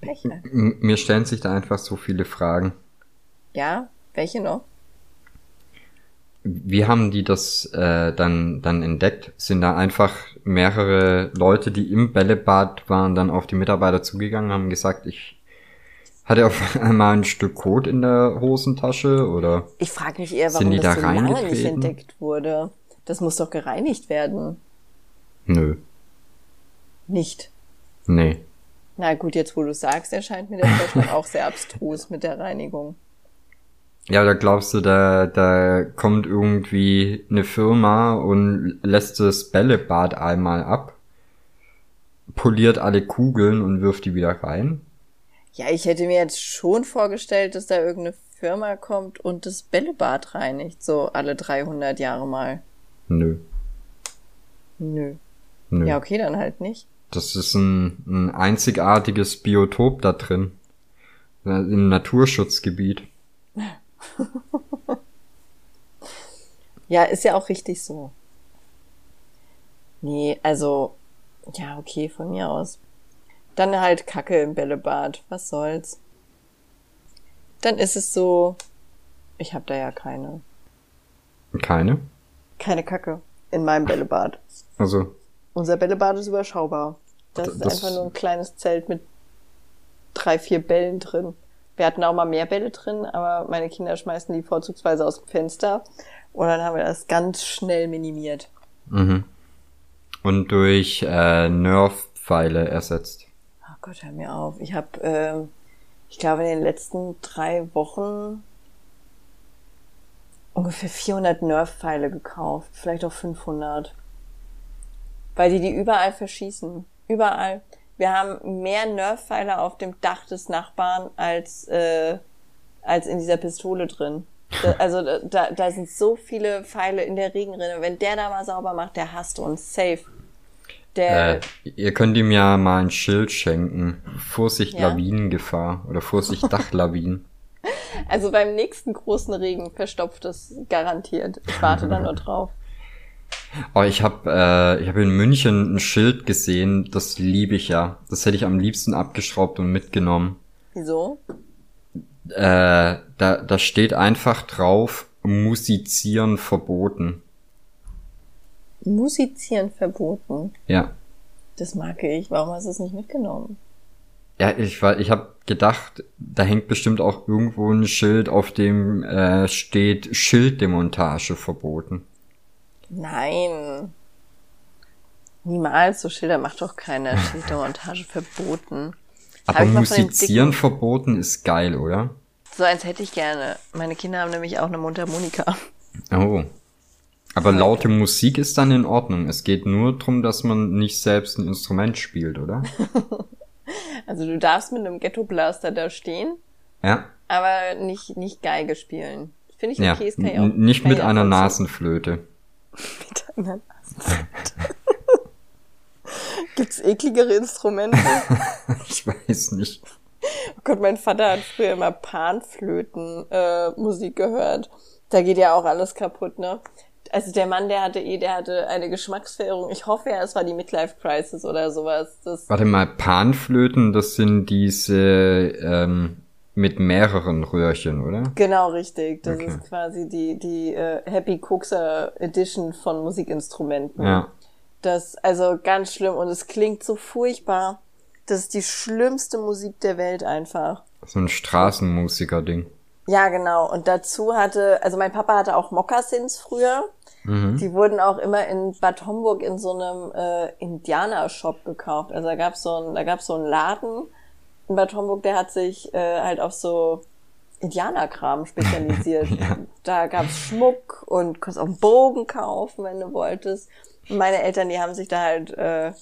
Pech. M mir stellen sich da einfach so viele Fragen. Ja, Welche noch? Wie haben die das äh, dann, dann entdeckt? Sind da einfach mehrere Leute, die im Bällebad waren, dann auf die Mitarbeiter zugegangen, haben gesagt, ich hatte auf einmal ein Stück Kot in der Hosentasche oder? Ich frage mich eher, warum das da so lange nicht entdeckt wurde. Das muss doch gereinigt werden. Nö. Nicht. Nee. Na gut, jetzt wo du sagst, erscheint mir der Vorschlag auch sehr abstrus mit der Reinigung. Ja, da glaubst du, da, da kommt irgendwie eine Firma und lässt das Bällebad einmal ab, poliert alle Kugeln und wirft die wieder rein? Ja, ich hätte mir jetzt schon vorgestellt, dass da irgendeine Firma kommt und das Bällebad reinigt, so alle 300 Jahre mal. Nö. Nö. Nö. Ja, okay, dann halt nicht. Das ist ein, ein einzigartiges Biotop da drin. Im Naturschutzgebiet. Ja, ist ja auch richtig so. Nee, also, ja, okay, von mir aus. Dann halt Kacke im Bällebad. Was soll's? Dann ist es so, ich hab da ja keine. Keine? Keine Kacke in meinem Bällebad. Also. Unser Bällebad ist überschaubar. Das, das ist einfach nur ein kleines Zelt mit drei, vier Bällen drin. Wir hatten auch mal mehr Bälle drin, aber meine Kinder schmeißen die vorzugsweise aus dem Fenster. Und dann haben wir das ganz schnell minimiert. Mhm. Und durch äh, Nerf-Pfeile ersetzt. Oh Gott, hör mir auf. Ich habe, äh, ich glaube, in den letzten drei Wochen ungefähr 400 Nerf-Pfeile gekauft. Vielleicht auch 500. Weil die die überall verschießen. Überall. Wir haben mehr Nerf-Pfeile auf dem Dach des Nachbarn als, äh, als in dieser Pistole drin. Da, also da, da sind so viele Pfeile in der Regenrinne. Wenn der da mal sauber macht, der hasst uns. Safe. Der, äh, ihr könnt ihm ja mal ein Schild schenken. Vorsicht ja. Lawinengefahr oder Vorsicht Dachlawinen. Also beim nächsten großen Regen verstopft es garantiert. Ich warte da nur drauf. Oh, ich habe äh, ich hab in München ein Schild gesehen, das liebe ich ja. Das hätte ich am liebsten abgeschraubt und mitgenommen. Wieso? Äh, da, da steht einfach drauf, musizieren verboten. Musizieren verboten? Ja. Das mag ich. Warum hast du es nicht mitgenommen? Ja, ich war, ich habe gedacht, da hängt bestimmt auch irgendwo ein Schild, auf dem äh, steht Schilddemontage verboten. Nein. Niemals, so Schilder macht doch keine Schildermontage verboten. Aber musizieren verboten ist geil, oder? So eins hätte ich gerne. Meine Kinder haben nämlich auch eine Mundharmonika. Oh. Aber laute Musik ist dann in Ordnung. Es geht nur darum, dass man nicht selbst ein Instrument spielt, oder? also du darfst mit einem Ghetto Blaster da stehen. Ja. Aber nicht, nicht Geige spielen. Finde ich okay, ja. es kann ja auch. Nicht mit einer Nasenflöte. Mit einer Nasenflöte. Gibt's ekligere Instrumente? ich weiß nicht. Oh Gott, mein Vater hat früher immer Panflöten äh, Musik gehört. Da geht ja auch alles kaputt, ne? Also der Mann, der hatte eh, der hatte eine Geschmacksverirrung. Ich hoffe ja, es war die Midlife Crisis oder sowas. Das Warte mal, Panflöten, das sind diese ähm, mit mehreren Röhrchen, oder? Genau, richtig. Das okay. ist quasi die, die äh, Happy Cookser Edition von Musikinstrumenten. Ja. Das, also ganz schlimm und es klingt so furchtbar. Das ist die schlimmste Musik der Welt einfach. So ein Straßenmusiker-Ding. Ja, genau. Und dazu hatte, also mein Papa hatte auch Mokassins früher. Mhm. Die wurden auch immer in Bad Homburg in so einem äh, Indianer-Shop gekauft. Also da gab's so ein, da gab's so einen Laden, Bad Homburg, der hat sich äh, halt auf so Indianerkram spezialisiert. ja. Da gab's Schmuck und konntest auch einen Bogen kaufen, wenn du wolltest. Und meine Eltern, die haben sich da halt äh,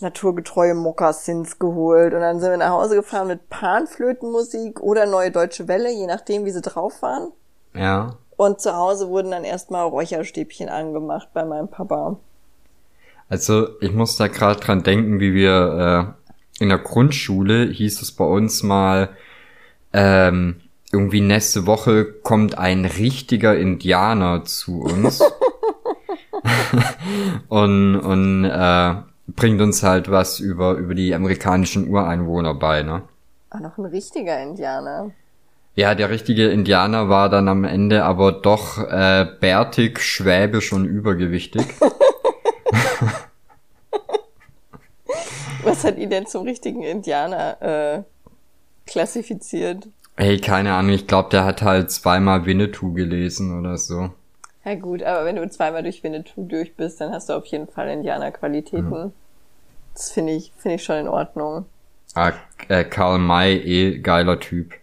naturgetreue Mokassins geholt. Und dann sind wir nach Hause gefahren mit Panflötenmusik oder Neue Deutsche Welle, je nachdem, wie sie drauf waren. Ja. Und zu Hause wurden dann erstmal Räucherstäbchen angemacht bei meinem Papa. Also ich muss da gerade dran denken, wie wir äh, in der Grundschule hieß es bei uns mal, ähm, irgendwie nächste Woche kommt ein richtiger Indianer zu uns und, und äh, bringt uns halt was über, über die amerikanischen Ureinwohner bei, ne? Auch noch ein richtiger Indianer. Ja, der richtige Indianer war dann am Ende aber doch äh, bärtig, schwäbisch und übergewichtig. Was hat ihn denn zum richtigen Indianer äh, klassifiziert? Ey, keine Ahnung, ich glaube, der hat halt zweimal Winnetou gelesen oder so. Ja gut, aber wenn du zweimal durch Winnetou durch bist, dann hast du auf jeden Fall Indianerqualitäten. Mhm. Das finde ich, finde ich schon in Ordnung. Ah, äh, Karl May, eh geiler Typ.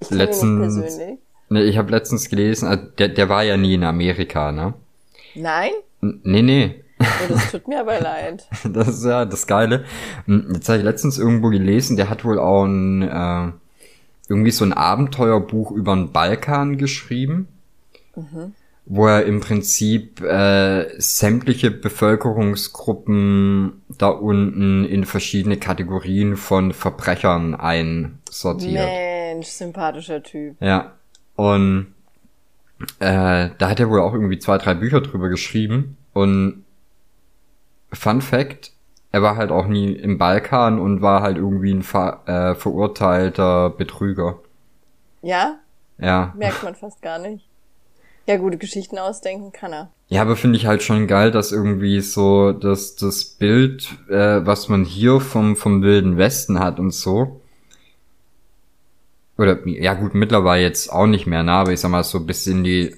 Ich letztens, ihn persönlich. Ne, ich habe letztens gelesen, also der, der war ja nie in Amerika, ne? Nein? N nee, nee. Oh, das tut mir aber leid. Das ist ja das Geile. Hm, jetzt habe ich letztens irgendwo gelesen, der hat wohl auch ein, äh, irgendwie so ein Abenteuerbuch über den Balkan geschrieben, mhm. wo er im Prinzip äh, sämtliche Bevölkerungsgruppen da unten in verschiedene Kategorien von Verbrechern einsortiert. Mensch, sympathischer Typ. Ja. Und äh, da hat er wohl auch irgendwie zwei, drei Bücher drüber geschrieben. Und Fun Fact, er war halt auch nie im Balkan und war halt irgendwie ein ver äh, verurteilter Betrüger. Ja? Ja. Merkt man fast gar nicht. Ja, gute Geschichten ausdenken kann er. Ja, aber finde ich halt schon geil, dass irgendwie so dass das Bild, äh, was man hier vom, vom Wilden Westen hat und so. Oder, ja gut, mittlerweile jetzt auch nicht mehr, ne? aber ich sag mal so bis in die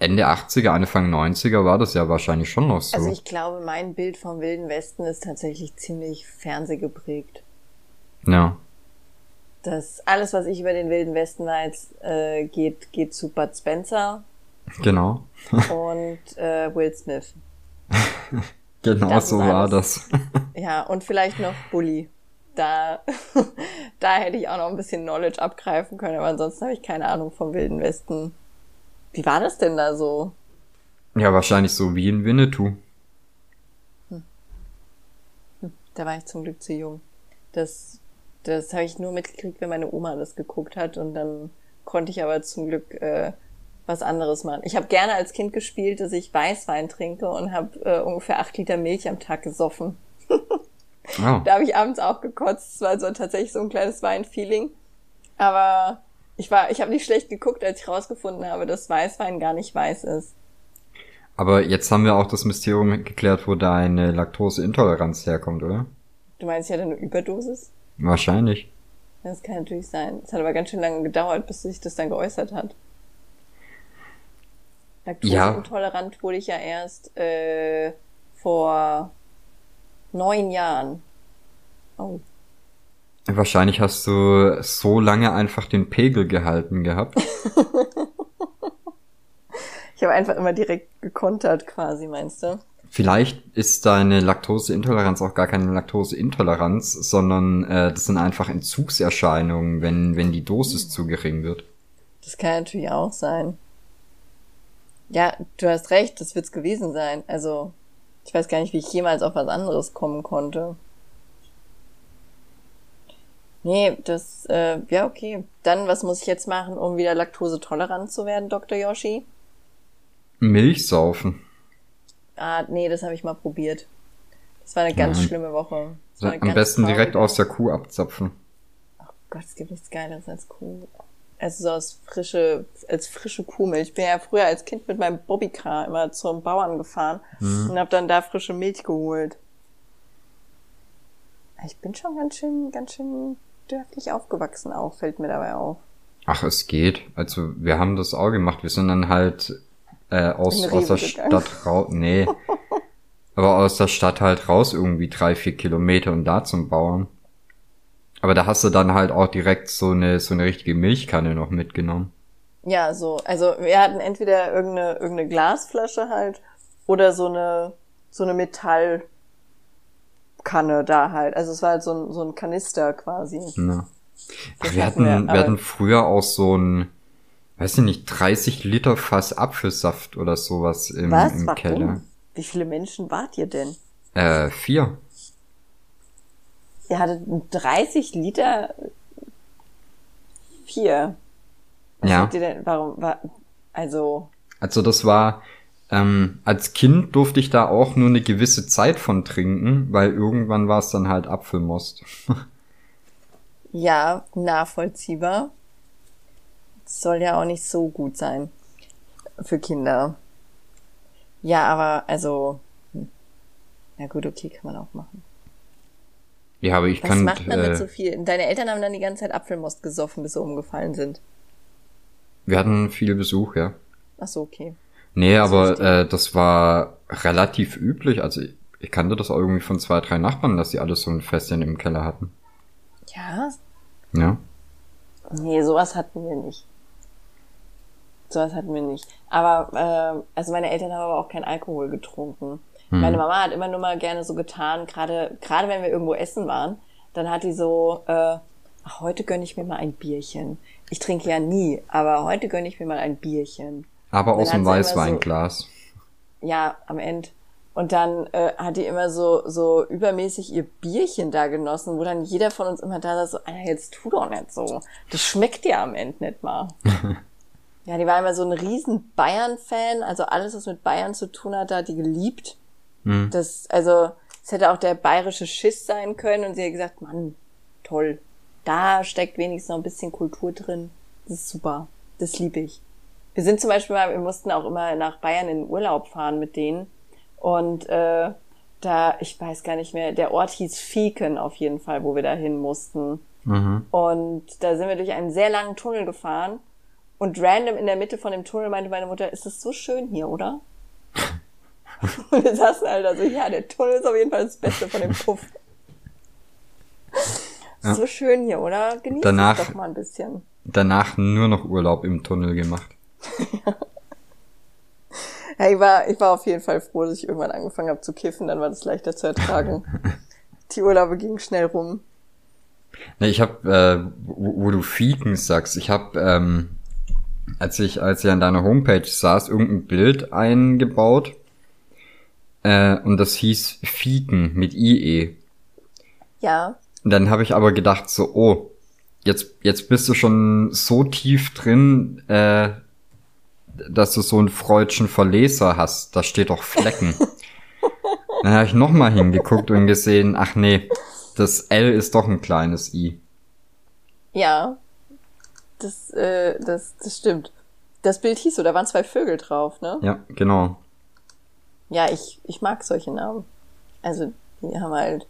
Ende 80er, Anfang 90er war das ja wahrscheinlich schon noch so. Also ich glaube, mein Bild vom Wilden Westen ist tatsächlich ziemlich fernsehgeprägt. Ja. Das alles, was ich über den Wilden Westen weiß, äh, geht, geht zu Bud Spencer. Genau. und äh, Will Smith. genau das so war das. ja, und vielleicht noch Bully. Da, da hätte ich auch noch ein bisschen Knowledge abgreifen können, aber ansonsten habe ich keine Ahnung vom Wilden Westen. Wie war das denn da so? Ja, wahrscheinlich so wie in Winnetou. Hm. Hm, da war ich zum Glück zu jung. Das, das habe ich nur mitgekriegt, wenn meine Oma das geguckt hat und dann konnte ich aber zum Glück äh, was anderes machen. Ich habe gerne als Kind gespielt, dass ich Weißwein trinke und habe äh, ungefähr acht Liter Milch am Tag gesoffen. oh. Da habe ich abends auch gekotzt. Es war so tatsächlich so ein kleines Weinfeeling. Aber ich war, ich habe nicht schlecht geguckt, als ich rausgefunden habe, dass Weißwein gar nicht weiß ist. Aber jetzt haben wir auch das Mysterium geklärt, wo deine Laktoseintoleranz herkommt, oder? Du meinst ja eine Überdosis? Wahrscheinlich. Das kann natürlich sein. Es hat aber ganz schön lange gedauert, bis sich das dann geäußert hat. Laktoseintolerant ja. wurde ich ja erst äh, vor neun Jahren. Oh. Wahrscheinlich hast du so lange einfach den Pegel gehalten gehabt. ich habe einfach immer direkt gekontert quasi, meinst du? Vielleicht ist deine Laktoseintoleranz auch gar keine Laktoseintoleranz, sondern äh, das sind einfach Entzugserscheinungen, wenn, wenn die Dosis hm. zu gering wird. Das kann natürlich auch sein. Ja, du hast recht, das wird's gewesen sein. Also, ich weiß gar nicht, wie ich jemals auf was anderes kommen konnte. Nee, das, äh, ja, okay. Dann, was muss ich jetzt machen, um wieder laktosetolerant zu werden, Dr. Yoshi? Milch saufen. Ah, nee, das habe ich mal probiert. Das war eine ganz ja. schlimme Woche. Am besten direkt aus der Kuh abzapfen. Oh Gott, es gibt nichts Geileres als Kuh. Also so aus frische, als frische Kuhmilch. Ich bin ja früher als Kind mit meinem Bobbycar immer zum Bauern gefahren mhm. und habe dann da frische Milch geholt. Ich bin schon ganz schön, ganz schön dörflich aufgewachsen auch, fällt mir dabei auf. Ach, es geht. Also wir haben das auch gemacht. Wir sind dann halt äh, aus, aus der gegangen. Stadt raus. Nee. aber aus der Stadt halt raus irgendwie drei, vier Kilometer und da zum Bauern. Aber da hast du dann halt auch direkt so eine, so eine richtige Milchkanne noch mitgenommen. Ja, so. Also wir hatten entweder irgendeine, irgendeine Glasflasche halt oder so eine, so eine Metall, Kanne da halt. Also es war halt so ein, so ein Kanister quasi. Ja. wir hatten, wir, wir hatten früher auch so ein, weiß ich nicht, 30 Liter Fass Apfelsaft oder sowas im, Was? im Keller. Warum? Wie viele Menschen wart ihr denn? Äh, vier. Ihr hattet 30 Liter? Vier. Was ja. Denn, warum, war, also. Also das war, ähm, als Kind durfte ich da auch nur eine gewisse Zeit von trinken, weil irgendwann war es dann halt Apfelmost. ja, nachvollziehbar. Soll ja auch nicht so gut sein für Kinder. Ja, aber also, hm. na gut, okay, kann man auch machen. Ja, aber ich Was kann. macht man äh, mit so viel? Deine Eltern haben dann die ganze Zeit Apfelmost gesoffen, bis sie umgefallen sind. Wir hatten viel Besuch, ja. Ach so, okay. Nee, aber äh, das war relativ üblich. Also ich, ich kannte das auch irgendwie von zwei, drei Nachbarn, dass die alles so ein Festchen im Keller hatten. Ja? Ja. Nee, sowas hatten wir nicht. Sowas hatten wir nicht. Aber, äh, also meine Eltern haben aber auch keinen Alkohol getrunken. Hm. Meine Mama hat immer nur mal gerne so getan, gerade gerade wenn wir irgendwo essen waren, dann hat die so, äh, ach, heute gönne ich mir mal ein Bierchen. Ich trinke ja nie, aber heute gönne ich mir mal ein Bierchen. Aber aus dem Weißweinglas. Ja, am Ende. Und dann äh, hat die immer so so übermäßig ihr Bierchen da genossen, wo dann jeder von uns immer da saß, so, Alter, jetzt tu doch nicht so. Das schmeckt dir am Ende nicht mal. ja, die war immer so ein riesen Bayern-Fan, also alles, was mit Bayern zu tun hat, da hat die geliebt. Hm. Das, also, es hätte auch der bayerische Schiss sein können und sie hat gesagt, Mann, toll. Da steckt wenigstens noch ein bisschen Kultur drin. Das ist super. Das liebe ich. Wir sind zum Beispiel mal, wir mussten auch immer nach Bayern in den Urlaub fahren mit denen. Und äh, da, ich weiß gar nicht mehr, der Ort hieß Fieken auf jeden Fall, wo wir da hin mussten. Mhm. Und da sind wir durch einen sehr langen Tunnel gefahren. Und random in der Mitte von dem Tunnel meinte meine Mutter, ist es so schön hier, oder? Und wir saßen halt da so, ja, der Tunnel ist auf jeden Fall das Beste von dem Puff. Ja. So schön hier, oder? Genieß Danach- es doch mal ein bisschen. Danach nur noch Urlaub im Tunnel gemacht. Ja, ich war, ich war auf jeden Fall froh, dass ich irgendwann angefangen habe zu kiffen, dann war das leichter zu ertragen. Die Urlaube gingen schnell rum. Nee, ich habe, äh, wo, wo du Fieken sagst, ich habe, ähm, als ich, als ich an deiner Homepage saß, irgendein Bild eingebaut. Äh, und das hieß Fieken mit IE. Ja, Und dann habe ich aber gedacht so, oh, jetzt, jetzt bist du schon so tief drin, äh, dass du so einen freudschen Verleser hast. Da steht doch Flecken. dann habe ich nochmal hingeguckt und gesehen, ach nee, das L ist doch ein kleines I. ja. Das, äh, das, das stimmt. Das Bild hieß so, da waren zwei Vögel drauf, ne? Ja, genau. Ja, ich, ich mag solche Namen. Also, die haben halt.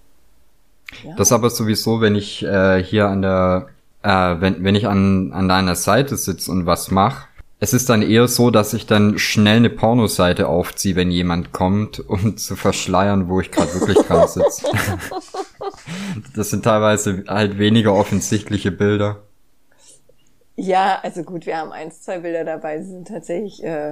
Ja. Das aber sowieso, wenn ich äh, hier an der, äh, wenn, wenn ich an, an deiner Seite sitze und was mache, es ist dann eher so, dass ich dann schnell eine Pornoseite aufziehe, wenn jemand kommt, um zu verschleiern, wo ich gerade wirklich dran sitze. das sind teilweise halt weniger offensichtliche Bilder. Ja, also gut, wir haben eins, zwei Bilder dabei, die sind tatsächlich äh,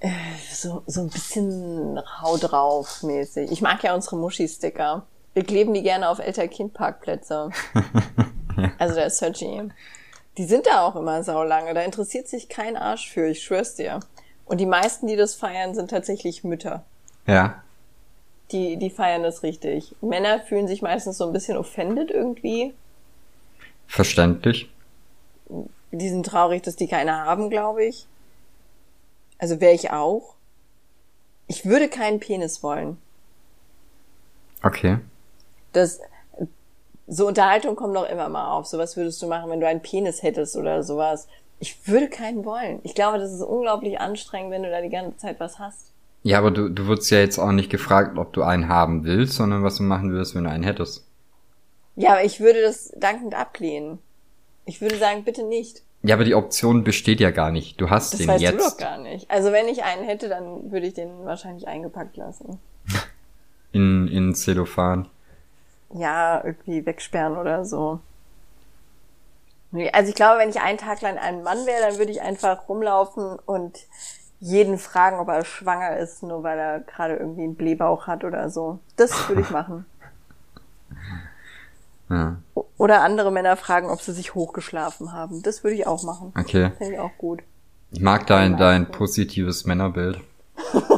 äh, so, so ein bisschen Hau drauf mäßig. Ich mag ja unsere Muschi-Sticker. Wir kleben die gerne auf Eltern-Kind-Parkplätze. Also der Sergi. Die sind da auch immer saulange. Da interessiert sich kein Arsch für, ich schwör's dir. Und die meisten, die das feiern, sind tatsächlich Mütter. Ja. Die, die feiern das richtig. Männer fühlen sich meistens so ein bisschen offended irgendwie. Verständlich. Die sind traurig, dass die keine haben, glaube ich. Also wäre ich auch. Ich würde keinen Penis wollen. Okay. Das, so Unterhaltung kommt doch immer mal auf. So was würdest du machen, wenn du einen Penis hättest oder sowas. Ich würde keinen wollen. Ich glaube, das ist unglaublich anstrengend, wenn du da die ganze Zeit was hast. Ja, aber du, du wurdest ja jetzt auch nicht gefragt, ob du einen haben willst, sondern was du machen würdest, wenn du einen hättest. Ja, aber ich würde das dankend ablehnen. Ich würde sagen, bitte nicht. Ja, aber die Option besteht ja gar nicht. Du hast Das den weißt jetzt. du doch gar nicht. Also wenn ich einen hätte, dann würde ich den wahrscheinlich eingepackt lassen. In, in Zellophan. Ja, irgendwie wegsperren oder so. Also ich glaube, wenn ich einen Tag lang ein Mann wäre, dann würde ich einfach rumlaufen und jeden fragen, ob er schwanger ist, nur weil er gerade irgendwie einen Blähbauch hat oder so. Das würde ich machen. Ja, Oder andere Männer fragen, ob sie sich hochgeschlafen haben. Das würde ich auch machen. okay. Finde ich auch gut. Ich mag dein, dein positives Männerbild.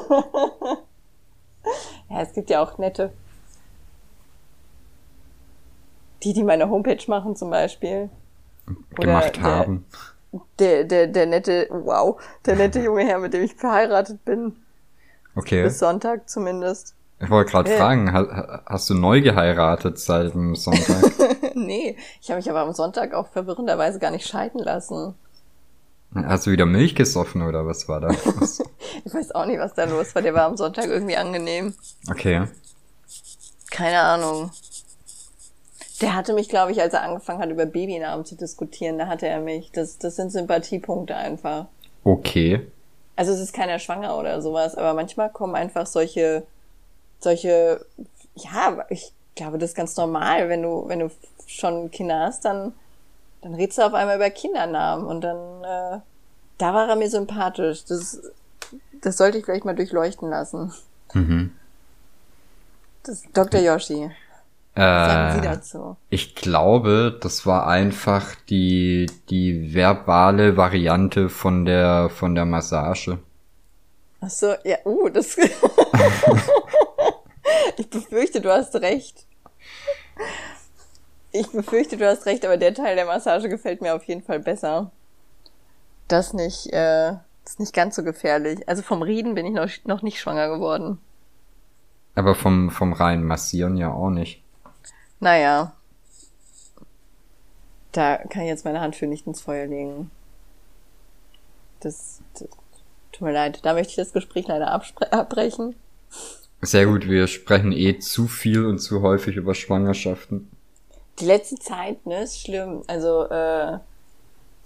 Ja, es gibt ja auch nette. Die, die meine Homepage machen zum Beispiel. Oder Gemacht der- haben. Der, der, der nette, wow, der nette junge Herr, mit dem ich verheiratet bin. Okay. Bis Sonntag zumindest. Ich wollte gerade Äh. fragen, ha- hast du neu geheiratet seit dem Sonntag? nee, ich habe mich aber am Sonntag auch verwirrenderweise gar nicht scheiden lassen. hast du wieder Milch gesoffen oder was war da? los? Ich weiß auch nicht, was da los war. Der war am Sonntag irgendwie angenehm. Okay. Keine Ahnung. Der hatte mich, glaube ich, als er angefangen hat, über Babynamen zu diskutieren, da hatte er mich. Das, das sind Sympathiepunkte einfach. Okay. Also es ist keiner schwanger oder sowas, aber manchmal kommen einfach solche, solche, ja, ich glaube, das ist ganz normal, wenn du, wenn du schon Kinder hast, dann, dann redest du auf einmal über Kindernamen und dann, äh, da war er mir sympathisch. Das, das sollte ich vielleicht mal durchleuchten lassen. Mhm. Das Dr. Yoshi. Sagen Sie Äh, dazu? ich glaube, das war einfach die, die verbale Variante von der, von der Massage. Ach so, ja, uh, das. ich befürchte, du hast recht. Ich befürchte, du hast recht, aber der Teil der Massage gefällt mir auf jeden Fall besser. Das nicht, äh, das ist nicht ganz so gefährlich. Also vom Reden bin ich noch, noch nicht schwanger geworden. Aber vom, vom reinen Massieren ja auch nicht. Naja. Da kann ich jetzt meine Hand für nicht ins Feuer legen. Das, das tut mir leid. Da möchte ich das Gespräch leider abbrechen. Sehr gut, wir sprechen eh zu viel und zu häufig über Schwangerschaften. Die letzte Zeit, ne, ist schlimm. Also, äh,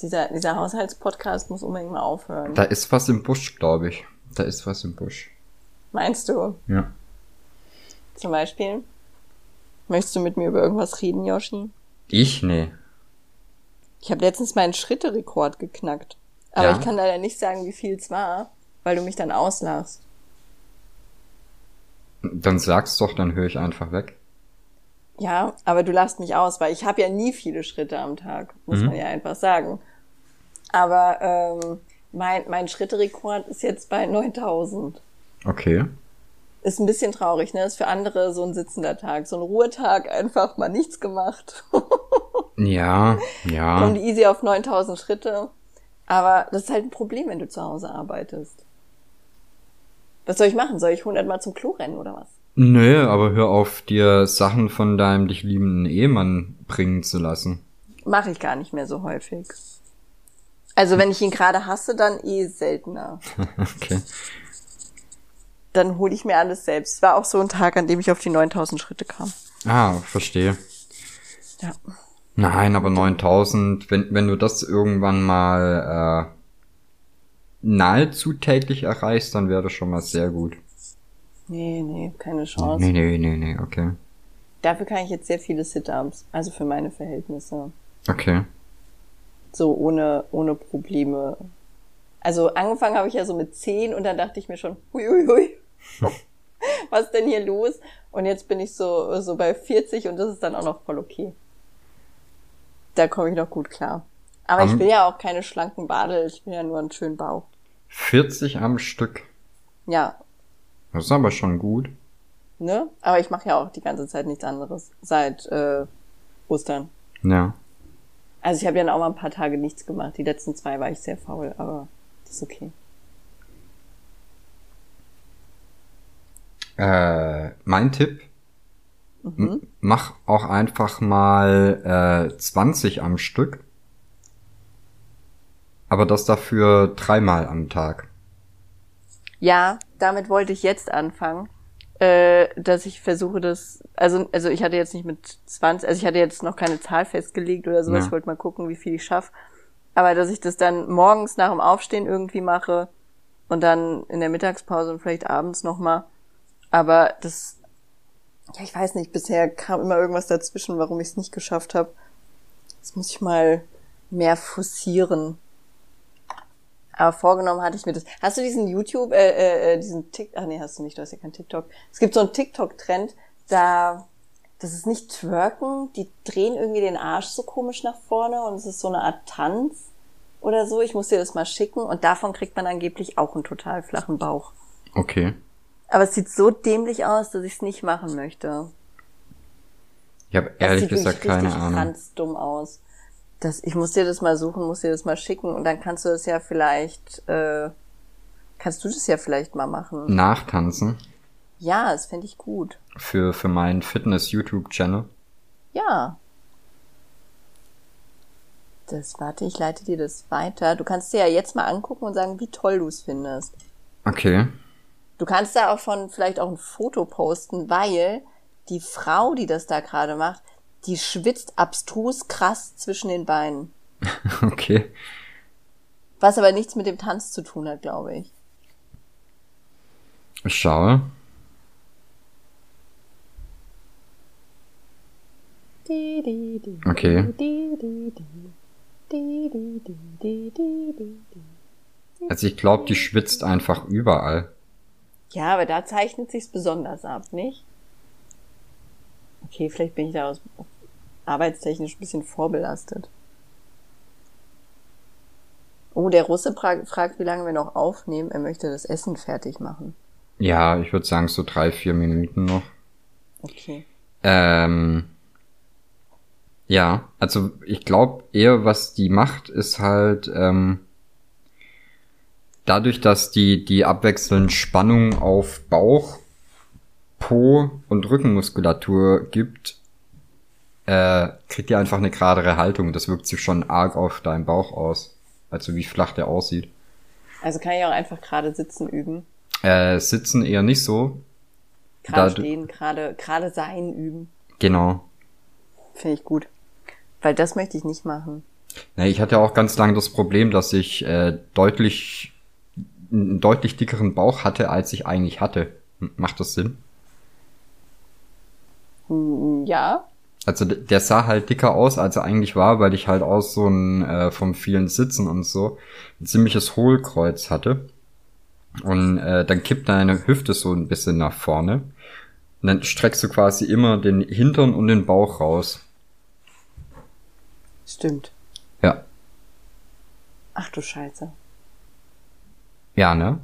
dieser, dieser Haushaltspodcast muss unbedingt mal aufhören. Da ist was im Busch, glaube ich. Da ist was im Busch. Meinst du? Ja. Zum Beispiel? Möchtest du mit mir über irgendwas reden, Yoshi? Ich? Nee. Ich habe letztens meinen Schritterekord geknackt. Aber Ja? ich kann leider nicht sagen, wie viel es war, weil du mich dann auslachst. Dann sag's doch, dann höre ich einfach weg. Ja, aber du lachst mich aus, weil ich habe ja nie viele Schritte am Tag, muss Mhm. man ja einfach sagen. Aber ähm, mein, mein Schritterekord ist jetzt bei 9000. Okay. Ist ein bisschen traurig, ne? Ist für andere so ein sitzender Tag. So ein Ruhetag, einfach mal nichts gemacht. Ja, ja. Die easy auf 9000 Schritte. Aber das ist halt ein Problem, wenn du zu Hause arbeitest. Was soll ich machen? Soll ich 100 Mal zum Klo rennen oder was? Nö, aber hör auf, dir Sachen von deinem dich liebenden Ehemann bringen zu lassen. Mache ich gar nicht mehr so häufig. Also wenn ich ihn gerade hasse, dann eh seltener. Okay. Dann hole ich mir alles selbst. Es war auch so ein Tag, an dem ich auf die 9000 Schritte kam. Ah, verstehe. Ja. Nein, aber 9000, wenn, wenn du das irgendwann mal äh, nahezu täglich erreichst, dann wäre das schon mal sehr gut. Nee, nee, keine Chance. Nee, nee, nee, nee, okay. Dafür kann ich jetzt sehr viele Sit-Ups. Also für meine Verhältnisse. Okay. So ohne, ohne Probleme. Also angefangen habe ich ja so mit 10 und dann dachte ich mir schon, hui, hui, hui. Was denn hier los? Und jetzt bin ich so, so bei 40 und das ist dann auch noch voll okay. Da komme ich noch gut klar. Aber ich Am- will ja auch keine schlanken Badel, ich will ja nur einen schönen Bauch. 40 am Stück. Ja, Das ist aber schon gut. ne? Aber ich mache ja auch die ganze Zeit nichts anderes. Seit äh, Ostern. Ja. Also ich habe ja auch mal ein paar Tage nichts gemacht. Die letzten zwei war ich sehr faul, aber das ist okay. Äh, mein Tipp, Mhm. mach auch einfach mal äh, 20 am Stück. Aber das dafür dreimal am Tag. Ja, damit wollte ich jetzt anfangen, äh, dass ich versuche, das, also, also ich hatte jetzt nicht mit 20, also ich hatte jetzt noch keine Zahl festgelegt oder sowas, Ja. ich wollte mal gucken, wie viel ich schaffe. Aber dass ich das dann morgens nach dem Aufstehen irgendwie mache und dann in der Mittagspause und vielleicht abends nochmal. Aber das, ja, ich weiß nicht, bisher kam immer irgendwas dazwischen, warum ich es nicht geschafft habe. Das muss ich mal mehr forcieren. Aber vorgenommen hatte ich mir das. Hast du diesen YouTube, äh, äh, äh, diesen Tik, ach nee, hast du nicht, du hast ja kein TikTok. Es gibt so einen TikTok-Trend, da, das ist nicht twerken, die drehen irgendwie den Arsch so komisch nach vorne und es ist so eine Art Tanz oder so. Ich muss dir das mal schicken und davon kriegt man angeblich auch einen total flachen Bauch. Okay. Aber es sieht so dämlich aus, dass ich es nicht machen möchte. Ich habe ehrlich gesagt keine Ahnung. ranzdumm aus. Das, ich muss dir das mal suchen, muss dir das mal schicken und dann kannst du das ja vielleicht, äh, kannst du das ja vielleicht mal machen. Nachtanzen. Ja, das fände ich gut. Für, für meinen Fitness-YouTube-Channel. Ja. Das, warte, ich leite dir das weiter. Du kannst dir ja jetzt mal angucken und sagen, wie toll du es findest. Okay. Du kannst da auch von vielleicht auch ein Foto posten, weil die Frau, die das da gerade macht, die schwitzt abstrus krass zwischen den Beinen. okay. Was aber nichts mit dem Tanz zu tun hat, glaube ich. Ich schaue. Okay. Also ich glaube, die schwitzt einfach überall. Ja, aber da zeichnet sich's besonders ab, nicht? Okay, vielleicht bin ich da arbeitstechnisch ein bisschen vorbelastet. Oh, der Russe fragt, wie lange wir noch aufnehmen. Er möchte das Essen fertig machen. Ja, ich würde sagen so drei, vier Minuten noch. Okay. Ähm, ja, also ich glaube eher, was die macht, ist halt ähm, dadurch, dass die die abwechselnd Spannung auf Bauch, Po und Rückenmuskulatur gibt, äh, kriegt die einfach eine geradere Haltung. Das wirkt sich schon arg auf deinen Bauch aus. Also wie flach der aussieht. Also kann ich auch einfach gerade sitzen üben. Äh, sitzen eher nicht so. Gerade stehen, gerade gerade sein üben. Genau. Finde ich gut. Weil das möchte ich nicht machen. Ja, ich hatte auch ganz lange das Problem, dass ich äh, deutlich einen deutlich dickeren Bauch hatte, als ich eigentlich hatte. Macht das Sinn? Hm, ja. Also der sah halt dicker aus, als er eigentlich war, weil ich halt aus so ein äh, vom vielen Sitzen und so ein ziemliches Hohlkreuz hatte. Und äh, dann kippt deine Hüfte so ein bisschen nach vorne. Und dann streckst du quasi immer den Hintern und den Bauch raus. Stimmt. Ja. Ach du Scheiße. Ja, ne?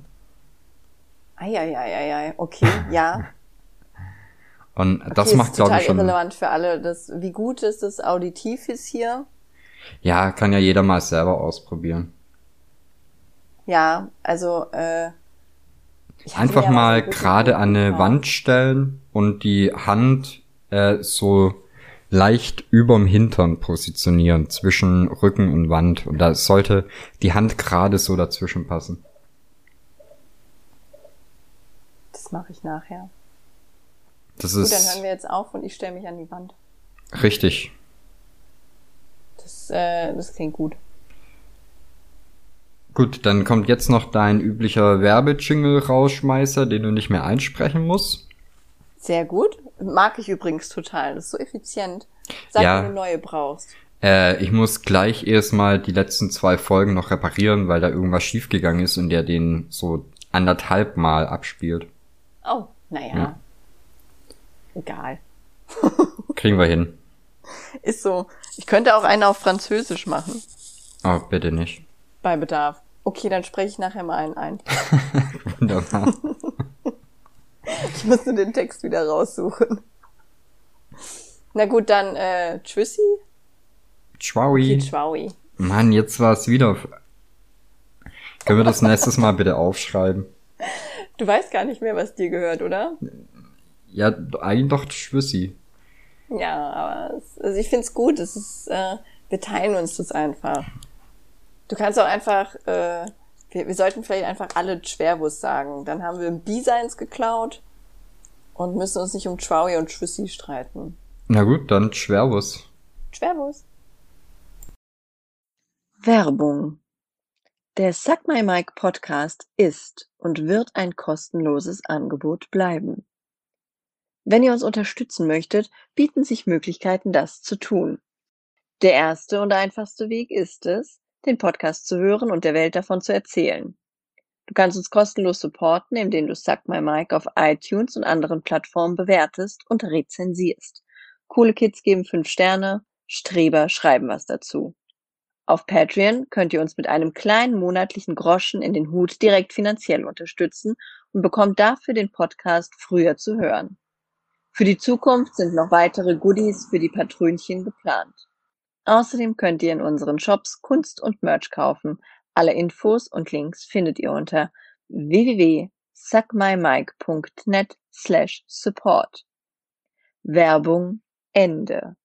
Eieieiei, okay, ja. Und okay, das macht, glaube ich, schon... irrelevant für alle. Das, wie gut ist das auditiv ist hier? Ja, kann ja jeder mal selber ausprobieren. Ja, also äh, einfach mal gerade an eine Wand stellen und die Hand äh, so leicht überm Hintern positionieren, zwischen Rücken und Wand. Und da sollte die Hand gerade so dazwischen passen. Das mache ich nachher. Das Gut, ist. dann hören wir jetzt auf und ich stelle mich an die Wand. Richtig. Das, äh, das klingt gut. Gut, dann kommt jetzt noch dein üblicher Werbejingle-Rausschmeißer, den du nicht mehr einsprechen musst. Sehr gut. Mag ich übrigens total. Das ist so effizient. Sag, Ja. wenn du neue brauchst. Äh, ich muss gleich erstmal die letzten zwei Folgen noch reparieren, weil da irgendwas schiefgegangen ist und der den so anderthalb Mal abspielt. Oh, naja. Ja. Egal. Kriegen wir hin. Ist so. Ich könnte auch einen auf Französisch machen. Oh, bitte nicht. Bei Bedarf. Okay, dann spreche ich nachher mal einen ein. Wunderbar. Ich muss nur den Text wieder raussuchen. Na gut, dann äh, Tschüssi. Tschaui. Tschaui. Mann, jetzt war es wieder. Können wir das nächstes Mal bitte aufschreiben? Du weißt gar nicht mehr, was dir gehört, oder? Ja, eigentlich doch Schwissi. Ja, aber es, also ich find's gut. Es ist, äh, wir teilen uns das einfach. Du kannst auch einfach, äh, wir, wir sollten vielleicht einfach alle Schwerwurst sagen. Dann haben wir B-Seins geklaut und müssen uns nicht um Chowie und Schwissi streiten. Na gut, dann Schwerwurst. Schwerwurst. Werbung. Der Suck My Mic Podcast ist und wird ein kostenloses Angebot bleiben. Wenn ihr uns unterstützen möchtet, bieten sich Möglichkeiten, das zu tun. Der erste und einfachste Weg ist es, den Podcast zu hören und der Welt davon zu erzählen. Du kannst uns kostenlos supporten, indem du Suck My Mic auf iTunes und anderen Plattformen bewertest und rezensierst. Coole Kids geben fünf Sterne, Streber schreiben was dazu. Auf Patreon könnt ihr uns mit einem kleinen monatlichen Groschen in den Hut direkt finanziell unterstützen und bekommt dafür den Podcast früher zu hören. Für die Zukunft sind noch weitere Goodies für die Patrönchen geplant. Außerdem könnt ihr in unseren Shops Kunst und Merch kaufen. Alle Infos und Links findet ihr unter suckmymike.net slash support. Werbung Ende.